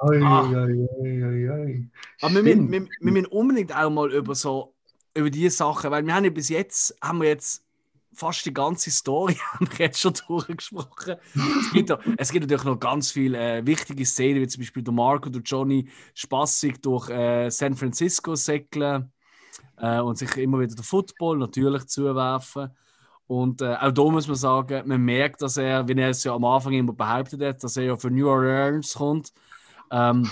Oi, Ah. oi, oi, oi, oi. Aber wir müssen, wir, wir müssen unbedingt auch mal über so über diese Sachen, weil wir haben ja bis jetzt haben wir jetzt fast die ganze Story [LAUGHS] haben wir jetzt schon durchgesprochen. Es gibt, es gibt natürlich noch ganz viele äh, wichtige Szenen, wie zum Beispiel der Marco und Johnny spaßig durch äh, San Francisco säckeln äh, und sich immer wieder den Football natürlich zuwerfen. Und äh, auch da muss man sagen, man merkt, dass er, wie er es ja am Anfang immer behauptet hat, dass er ja von New Orleans kommt. Ähm,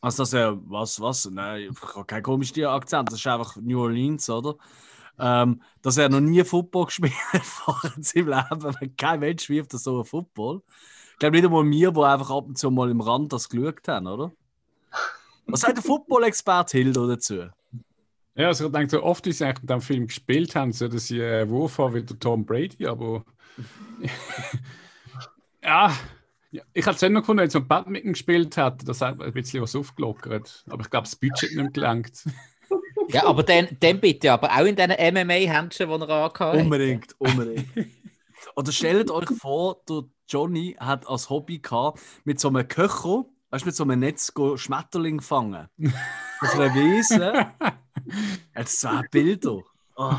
also, dass er, was, was, nein, ich habe Akzent, das ist einfach New Orleans, oder? Ähm, dass er noch nie Football [LAUGHS] gespielt hat in seinem Leben, kein Mensch wirft so ein Football. Ich glaube nicht einmal wir, die einfach ab und zu mal im Rand das geschaut haben, oder? Was sagt der Football-Experte Hildo dazu? Ja, also ich denke, so oft, wie sie eigentlich mit dem Film gespielt haben, so dass sie äh, Wurf haben wie der Tom Brady, aber [LAUGHS] ja, ja, ich hätte es noch gefunden, wenn sie mit Badminton gespielt hat, das hat ein bisschen was aufgelockert. Aber ich glaube, das Budget nicht gelangt. Ja, aber dann, dann bitte, aber auch in diesen MMA-Händchen, die er angehabt hat. Unbedingt, unbedingt. [LAUGHS] Oder stellt euch vor, der Johnny hat als Hobby gehabt, mit so einem Köcher, weißt du, mit so einem Netz go Schmetterling fangen. Auf einer Wiese. Jetzt zwei Bilder. Oh.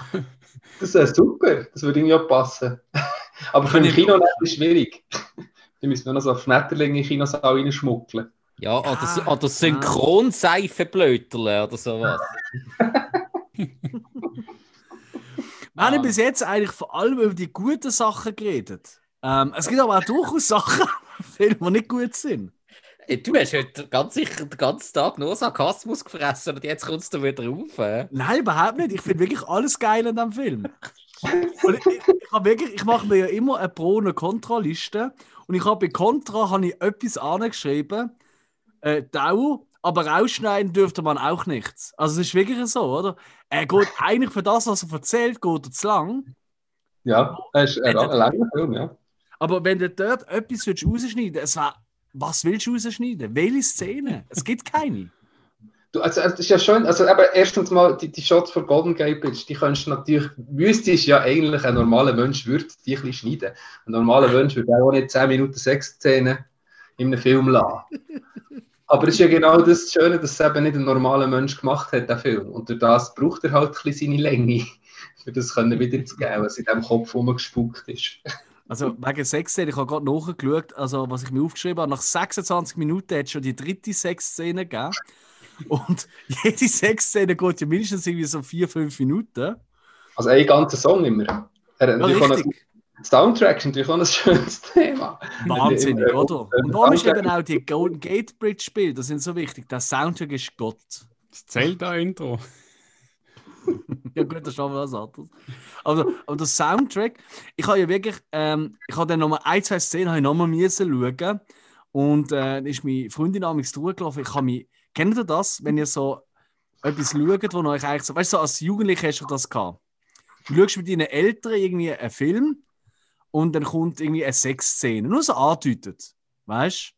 Das wäre super, das würde irgendwie auch passen. Aber für ein Kino ist schwierig. Da müssen wir noch so auf Schmetterlinge in Kinosaal reinschmuggeln. Ja, oder, Ja, oder Synchronseifenblöterle oder sowas. Wir haben bis jetzt eigentlich vor allem über die guten Sachen geredet. Ähm, es gibt aber auch durchaus Sachen, Filme, [LAUGHS] die nicht gut sind. Ey, Du hast heute ganz sicher den ganzen Tag nur Sarkasmus gefressen und jetzt kommst du wieder rauf. Äh? Nein, überhaupt nicht. Ich finde wirklich alles geil an diesem Film. Und ich, ich, ich, hab wirklich, ich mache mir ja immer eine Pro- und eine Kontraliste. Und ich habe bei Kontra habe ich etwas angeschrieben. Äh, Dauer, aber rausschneiden dürfte man auch nichts. Also es ist wirklich so, oder? Er geht [LAUGHS] eigentlich für das, was er erzählt, geht er zu lang. Ja, das ist ein langer Film, ja. Aber wenn du dort etwas willst rausschneiden es war, was willst du rausschneiden? Welche Szene? Es gibt keine. [LAUGHS] Du, also, es ist ja schön, also eben, erstens mal, die, die Shots von Golden Gate Bridge, die kannst du natürlich, wüsstest ja eigentlich, ein normaler Mensch würde die ein bisschen schneiden. Ein normaler [LAUGHS] Mensch würde auch nicht 10 Minuten Sexszene in einem Film lassen. Aber es ist ja genau das Schöne, dass es eben nicht ein normaler Mensch gemacht hat, der Film. Und durch das braucht er halt ein bisschen seine Länge, [LAUGHS] für das können wieder zu geben, was in diesem Kopf rumgespuckt ist. Also wegen Sexszene, ich habe gerade nachgeschaut, also was ich mir aufgeschrieben habe, nach 26 Minuten hat es schon die dritte Sexszene gegeben. Und [LAUGHS] jede Sexszene geht ja mindestens irgendwie so 4-5 Minuten. Also ein ganzer Song immer. Er noch- richtig. Soundtrack ist natürlich auch ein schönes [LAUGHS] Thema. Wahnsinnig, Äh, oder? Und warum ist eben auch die Golden Gate Bridge Spiel, das sind so wichtig. Der Soundtrack ist Gott. Das Zelda-Intro. [LAUGHS] Ja gut, das ist schon was anderes. Aber, aber der Soundtrack, ich habe ja wirklich, ähm, ich habe dann nochmal ein, zwei Szenen habe ich nochmal müssen schauen und äh, dann ist meine Freundin damals durchgelaufen. Ich habe mich, kennt ihr das, wenn ihr so etwas schaut, wo euch eigentlich so, weißt du, so als Jugendlicher hast du das gehabt. Du schaust mit deinen Eltern irgendwie einen Film und dann kommt irgendwie eine Sexszene, nur so andeutet, weißt du?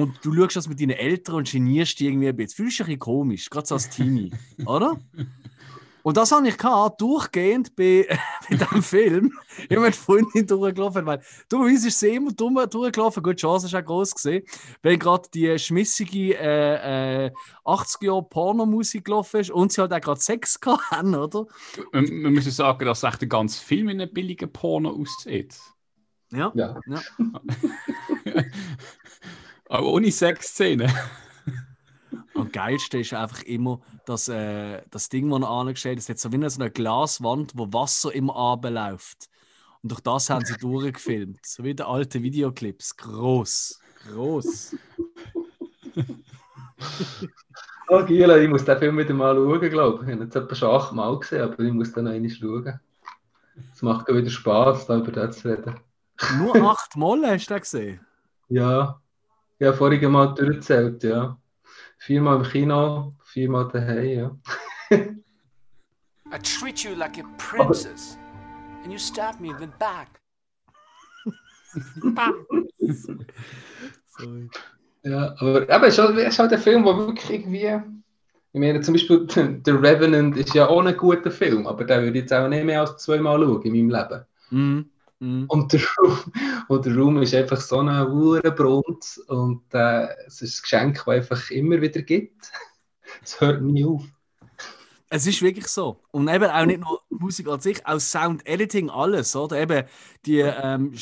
Und du schaust das mit deinen Eltern und genierst dich irgendwie ein bisschen. Fühlst dich ein bisschen komisch, gerade so als Teenie, [LAUGHS] oder? Und das habe ich gehabt, durchgehend bei, [LAUGHS] bei diesem Film. Ich bin mit Freundin durchgelaufen, weil dummerweise ist sie immer dumm durchgelaufen. Gut, die Chance ist auch groß gesehen. Wenn gerade die schmissige äh, äh, 80er Pornomusik gelaufen ist und sie hat auch gerade Sex gehabt, haben, oder? Man, man müsste sagen, dass echt der ganze Film in einem billigen Porno aussieht. Ja. Ja. ja. [LAUGHS] Aber ohne Sexszene. Am geilsten ist einfach immer das, äh, das Ding, das angestellt. Es hat so wie eine, so eine Glaswand, wo Wasser immer abläuft. Und durch das haben sie [LAUGHS] durchgefilmt. So wie die alten Videoclips. Gross. Gross. [LAUGHS] Oh, Gila, ich muss den Film wieder mal schauen, glaube ich. Ich habe jetzt etwa schon achtmal gesehen, aber ich muss dann noch einmal schauen. Es macht wieder Spaß, da über das zu reden. Nur acht Mal hast du den gesehen? Ja, ja, vorige Mal durchgezählt, ja. Viermal im Kino, viermal daheim, ja. I treat you like a princess, and you stab me in the back. [LAUGHS] Sorry. Ja, aber eben, es ist halt- es ist halt ein Film, der wirklich irgendwie. Ich meine, zum Beispiel [LAUGHS] The Revenant ist ja auch ein guter Film, aber den würde ich jetzt auch nicht mehr als zweimal schauen in meinem Leben. Mhm. Mhm. Und der Room, und der Room ist einfach so eine hure Brunz und äh, es ist ein Geschenk, das einfach immer wieder gibt. [LAUGHS] Es hört nie auf. Es ist wirklich so. Und eben auch nicht nur Musik an sich, auch Sound Editing, alles, oder? Eben die, ähm,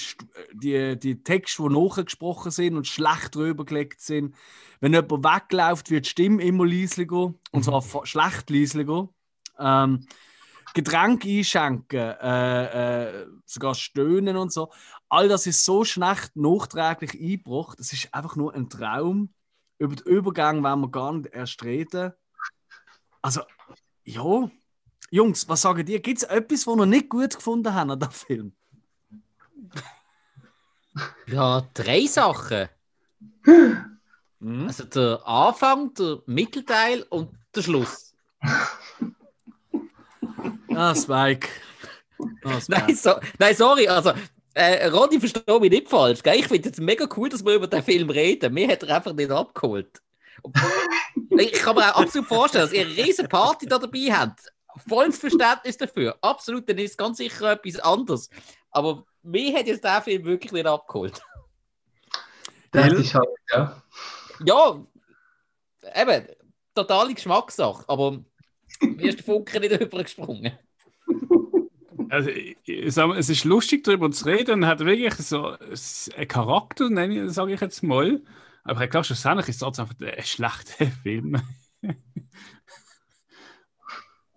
die, die Texte, die nachgesprochen sind und schlecht drüber gelegt sind. Wenn jemand wegläuft, wird die Stimme immer leislicher, und zwar fa- schlecht leislicher. Ähm, Getränke einschenken, äh, äh, sogar stöhnen und so. All das ist so schlecht nachträglich eingebracht. Das ist einfach nur ein Traum. Über den Übergang wollen wir gar nicht erst reden. Also, ja. Jungs, was sagen ihr? Gibt es etwas, was ihr nicht gut gefunden habt an dem Film? [LAUGHS] Ja, drei Sachen. Mhm. Also der Anfang, der Mittelteil und der Schluss. [LAUGHS] Ah, Spike. Ah, Spike. Nein, so, nein sorry, also äh, Ronny, verstehe mich nicht falsch. Gell? Ich finde es mega cool, dass wir über den Film reden. Mir hat er einfach nicht abgeholt. Ich kann mir auch absolut vorstellen, dass ihr eine riesen Party da dabei habt. Volles Verständnis dafür. Absolut, dann ist es ganz sicher etwas anderes. Aber mir hat jetzt der Film wirklich nicht abgeholt. Das ist halt, ja. Ja, eben, totale Geschmackssache. Aber mir ist der Funke nicht [LAUGHS] übergesprungen. Also, ich, ich sag mal, es ist lustig, darüber zu reden und hat wirklich so einen Charakter, nenne ich- sage ich jetzt mal. Aber ich glaube, schlussendlich ist es trotzdem einfach ein schlechter [LAUGHS] Film.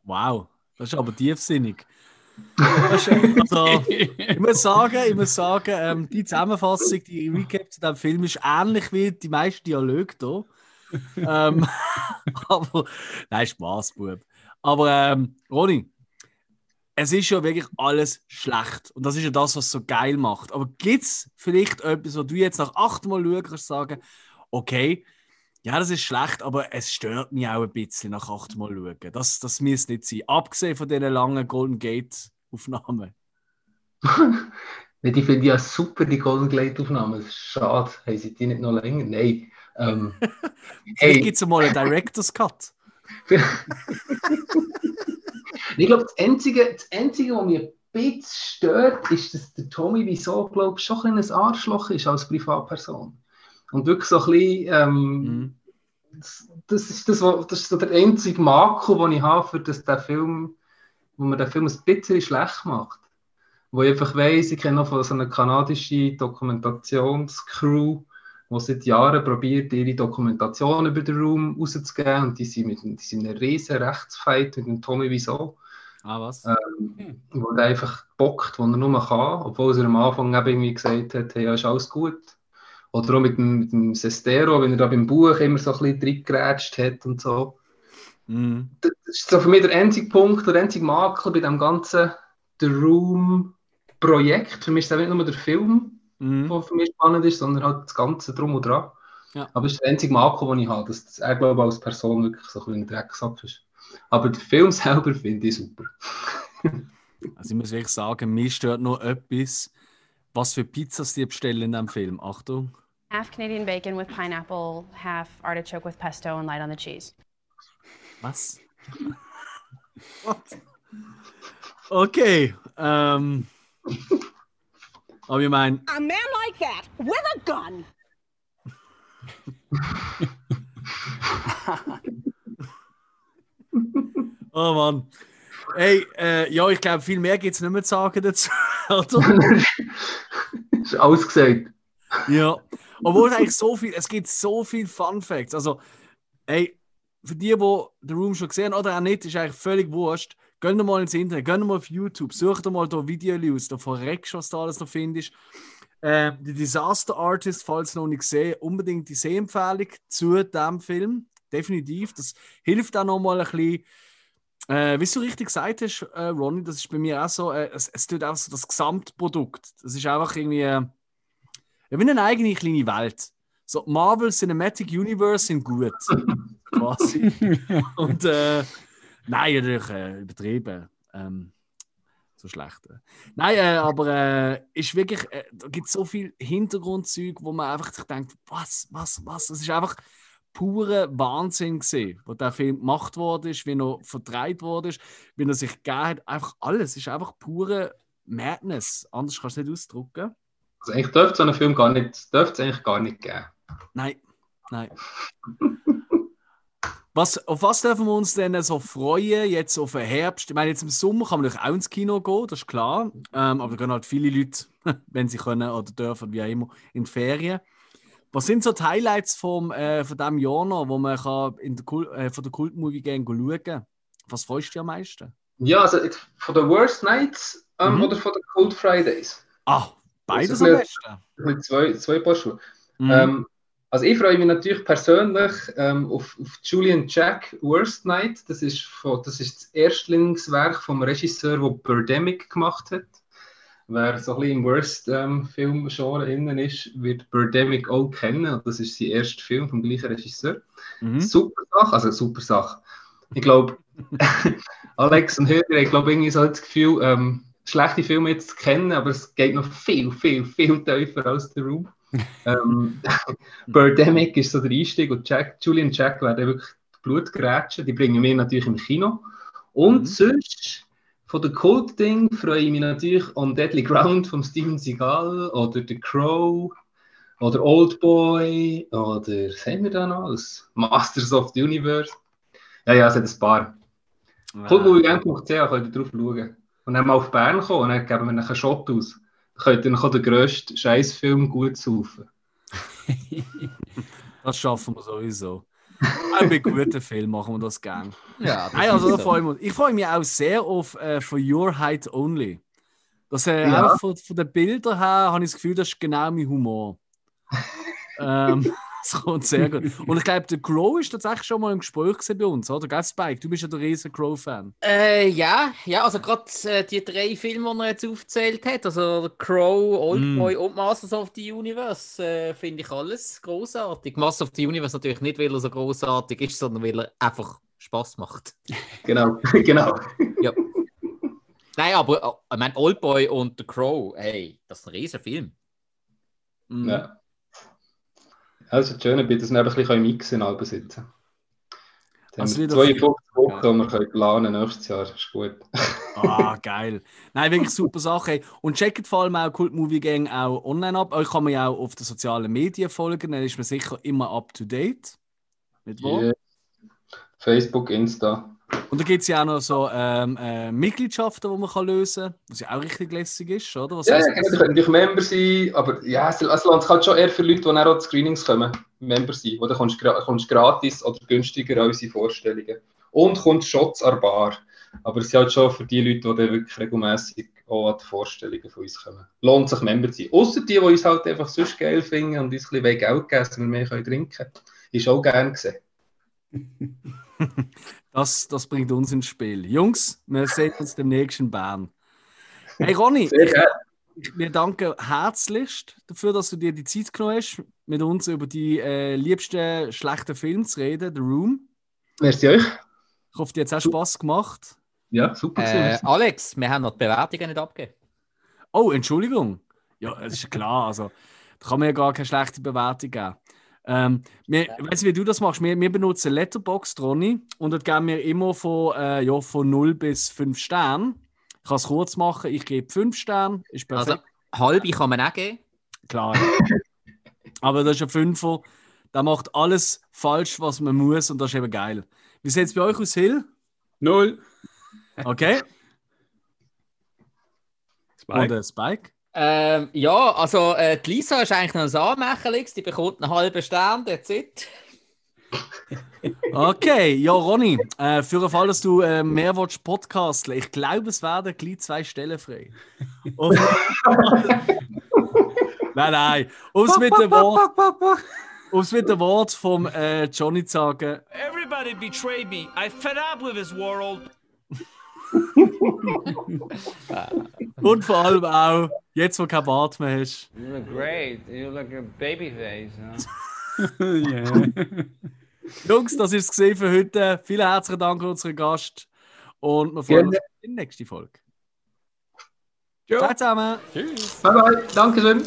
Wow, das ist aber tiefsinnig. Ist, also, ich muss sagen, ich muss sagen ähm, die Zusammenfassung, die Recap zu diesem Film ist ähnlich wie die meisten Dialoge hier. [LAUGHS] ähm, aber, nein, Spaß, Bub. Aber ähm, Ronny, es ist ja wirklich alles schlecht. Und das ist ja das, was es so geil macht. Aber gibt es vielleicht etwas, wo du jetzt nach achtmal schauen kannst, sagen, okay, ja, das ist schlecht, aber es stört mich auch ein bisschen nach achtmal schauen. Das, das müsste nicht sein. Abgesehen von diesen langen Golden Gate-Aufnahmen. [LAUGHS] Die finde ich ja super, die Golden Glade Aufnahmen. Schade, haben sie die nicht noch länger? Nein. Ähm, [LAUGHS] hey, gibt es mal einen Director's Cut. [LAUGHS] ich glaube, das Einzige, das Einzige, was mich ein bisschen stört, ist, dass der Tommy wieso, glaube ich, schon ein bisschen ein Arschloch ist als Privatperson. Und wirklich so ein bisschen, ähm, das, das, ist das, was- das ist so der einzige Makel, den ich habe, für das der Film, wo man den Film ein bisschen schlecht macht. Wo ich einfach weiss, ich kenne noch von so einer kanadischen Dokumentationscrew, die seit Jahren probiert, ihre Dokumentation über den Room rauszugeben. Und die sind, mit, die sind in einem riesen Rechtsfight mit dem Tommy Wiseau. Ah, was? Ähm, wo der einfach bockt, wo er nur kann, obwohl er am Anfang eben irgendwie gesagt hat, hey, ja, ist alles gut. Oder auch mit dem, mit dem Sestero, wenn er da beim Buch immer so ein bisschen reingeratscht hat und so. Mhm. Das ist so für mich der einzige Punkt, der einzige Makel bei dem ganzen The Room-Projekt. Für mich ist es nicht nur der Film, Mhm. der für mich spannend ist, sondern halt das Ganze drum und dran. Ja. Aber es ist der einzige Makel, den ich habe, dass er, glaube ich, als Person wirklich so ein bisschen ein Drecksack ist. Aber den Film [LAUGHS] selber finde ich super. Also ich muss wirklich sagen, mir stört nur etwas, was für Pizzas die bestellen in diesem Film. Achtung. Half Canadian bacon with pineapple, half artichoke with pesto, and light on the cheese. Was? [LAUGHS] What? Okay. Ähm, [LAUGHS] aber ich meine, A man like that with a gun. [LAUGHS] oh Mann. Hey, äh, ja, ich glaube, viel mehr gibt es nicht mehr zu sagen dazu, [LAUGHS] oder? [LAUGHS] ist alles gesagt. Ja. Obwohl es eigentlich so viel, es gibt so viel Fun Facts. Also, ey, für die, die The Room schon gesehen haben oder auch nicht, ist eigentlich völlig wurscht. Gönn mal ins Internet, gönn mal auf YouTube, such dir mal da Videos aus, da verreckst du, was du alles noch findest. Äh, die Disaster Artist, falls noch nicht gesehen, unbedingt die Sehempfehlung zu diesem Film. Definitiv. Das hilft auch noch mal ein bisschen. Äh, wie du richtig gesagt hast, äh, Ronny, das ist bei mir auch so, äh, es, es tut auch so das Gesamtprodukt. Das ist einfach irgendwie. Äh, wie eine eigene kleine Welt. So, Marvel Cinematic Universe sind gut. [LAUGHS] quasi. Und äh, nein, natürlich äh, übertrieben. Ähm, so schlecht. äh. Nein, äh, aber äh, ist wirklich, äh, da gibt es so viel Hintergrundzeug, wo man einfach sich denkt, was, was, was? Es ist einfach pure Wahnsinn gesehen, wo der Film gemacht worden ist, wie er verdreht worden ist, wie er sich gegeben hat. Einfach alles ist einfach pure Madness. Anders kannst du es nicht ausdrücken. Also eigentlich dürfte es so einen Film gar nicht, dürfte es eigentlich gar nicht geben. Nein, nein. [LAUGHS] Was, auf was dürfen wir uns denn so freuen, jetzt auf den Herbst? Ich meine, jetzt im Sommer kann man natürlich auch ins Kino gehen, das ist klar. Ähm, aber da gehen halt viele Leute, [LAUGHS] wenn sie können oder dürfen, wie auch immer, in die Ferien. Was sind so die Highlights vom, äh, von diesem Jahr noch, wo man kann in der Kult, äh, von der Kultmovie gehen schauen kann? Was freust du dich am meisten? Ja, also von den Worst Nights ähm, Mhm. oder von den Cold Fridays? Ah, beides Das am besten. Mit zwei, zwei Paar Schuhe. Mhm. Ähm, also ich freue mich natürlich persönlich ähm, auf, auf Julian Jack Worst Night. Das ist, von, das ist das Erstlingswerk vom Regisseur, der Birdemic gemacht hat. Wer so ein bisschen im Worst-Film-Genre innen ist, wird Birdemic auch kennen. Das ist sein erster Film vom gleichen Regisseur. Mhm. Super Sache, also super Sache. Ich glaube, [LAUGHS] Alex und Hörer, ich glaube, irgendwie so das Gefühl, ähm, schlechte Filme jetzt zu kennen, aber es geht noch viel, viel, viel tiefer als der Room. Ähm, [LAUGHS] Birdemic ist so der Einstieg und Jack, Julian Jack werden wirklich Blut gerätschen. Die bringen wir natürlich im Kino. Und sonst, von der Kult-Ding freue ich mich natürlich on Deadly Ground von Steven Seagal oder The Crow oder Old Boy oder was haben wir da noch alles? Masters of the Universe. Ja, ja, es hat ein paar. Ah. Kultmoviegang.ch könnt ihr drauf schauen. Und dann mal auf Bern kommen und dann geben wir einen Shot aus. Dann könnt ihr noch den grössten Scheißfilm gut saufen. [LAUGHS] Das schaffen wir sowieso. Auch bei guten Filmen machen wir das gerne. Ja, das also da so. freue ich, mich. ich freue mich auch sehr auf äh, For Your Height Only. Das, äh, Ja. einfach von, von den Bildern her habe ich das Gefühl, das ist genau mein Humor. [LAUGHS] ähm, [LAUGHS] das kommt sehr gut. Und ich glaube, der Crow ist tatsächlich schon mal im Gespräch bei uns, oder? Gell, Spike? Du bist ja der riesen Crow-Fan. Äh, ja, ja, also gerade äh, die drei Filme, die er jetzt aufgezählt hat, also Crow, Oldboy Mm. und Masters of the Universe, äh, finde ich alles großartig. Masters of the Universe natürlich nicht, weil er so großartig ist, sondern weil er einfach Spaß macht. [LAUGHS] Genau, [LAUGHS] genau. Ja. Nein, aber äh, ich meine, Oldboy und The Crow, hey, das ist ein riesen Film. Mhm. Ja. Also das Schöne bei, dass wir ein bisschen mixen in Alben sitzen. Jetzt Also haben wir wieder 52 Wochen, die wir können planen nächstes Jahr. ist gut. Ah, geil. Nein, wirklich super Sache. Und checkt vor allem auch Kult Movie Gang auch online ab. Euch kann man ja auch auf den sozialen Medien folgen, dann ist man sicher immer up to date. Nicht wahr? Yeah. Facebook, Insta. Und da gibt es ja auch noch so ähm, äh, Mitgliedschaften, die man kann lösen kann, was ja auch richtig lässig ist, oder? Was Ja, ja, genau, die können natürlich Member sein, aber ja, es, es lohnt sich halt schon eher für Leute, die dann auch zu Screenings kommen, Member sein. Oder kommst kommst gratis oder günstiger an unsere Vorstellungen. Und kommst Shots an Bar. Aber es sind halt schon für die Leute, die dann wirklich regelmäßig auch an die Vorstellungen von uns kommen. Lohnt sich Member zu sein. Außer die, die uns halt einfach sonst geil finden und uns ein bisschen Geld geben, dass wir mehr können trinken können. Ist auch gern gesehen. [LAUGHS] Das, das bringt uns ins Spiel. Jungs, wir sehen uns demnächst in Bern. Hey Ronny, wir danken herzlichst dafür, dass du dir die Zeit genommen hast, mit uns über die äh, liebsten schlechten Filme zu reden, The Room. Merci euch. Ich hoffe, dir hat es auch Spass gemacht. Ja, super. Äh, Alex, wir haben noch die Bewertungen nicht abgegeben. Oh, Entschuldigung. Ja, es ist klar. Also, da kann man ja gar keine schlechte Bewertung geben. Ähm, wir, weißt du, wie du das machst? Wir, wir benutzen Letterboxd, Ronny, und dort geben wir immer von, äh, ja, von 0 bis 5 Sterne. Ich kann es kurz machen. Ich gebe 5 Sterne. Ist perfekt. Also, halbe kann man auch geben. Klar. ja. [LAUGHS] Aber das ist ein Fünfer. Der macht alles falsch, was man muss, und das ist eben geil. Wie sieht es bei euch aus, Hill? Null. Okay. [LAUGHS] Spike. Und äh, Spike? Ähm, ja, also äh, die Lisa ist eigentlich noch ein Anmächerlix, die bekommt einen halben Stern, that's it. [LAUGHS] Okay, ja, Ronny, äh, für den Fall, dass du äh, mehr willst podcasteln, ich glaube, es werden gleich zwei Stellen frei. [LAUGHS] Nein, nein, um es mit dem Wort, um's mit dem Wort vom äh, Johnny zu sagen, Everybody betrayed me. I fed up with this world. [LAUGHS] und vor allem auch, jetzt wo kein Bart mehr hast. You look great. You look like a baby face. [LAUGHS] yeah. Jungs, das ist es für heute. Vielen herzlichen Dank an unseren Gast und wir freuen uns auf die nächste Folge. Ciao zusammen. Tschüss. Bye bye. Dankeschön.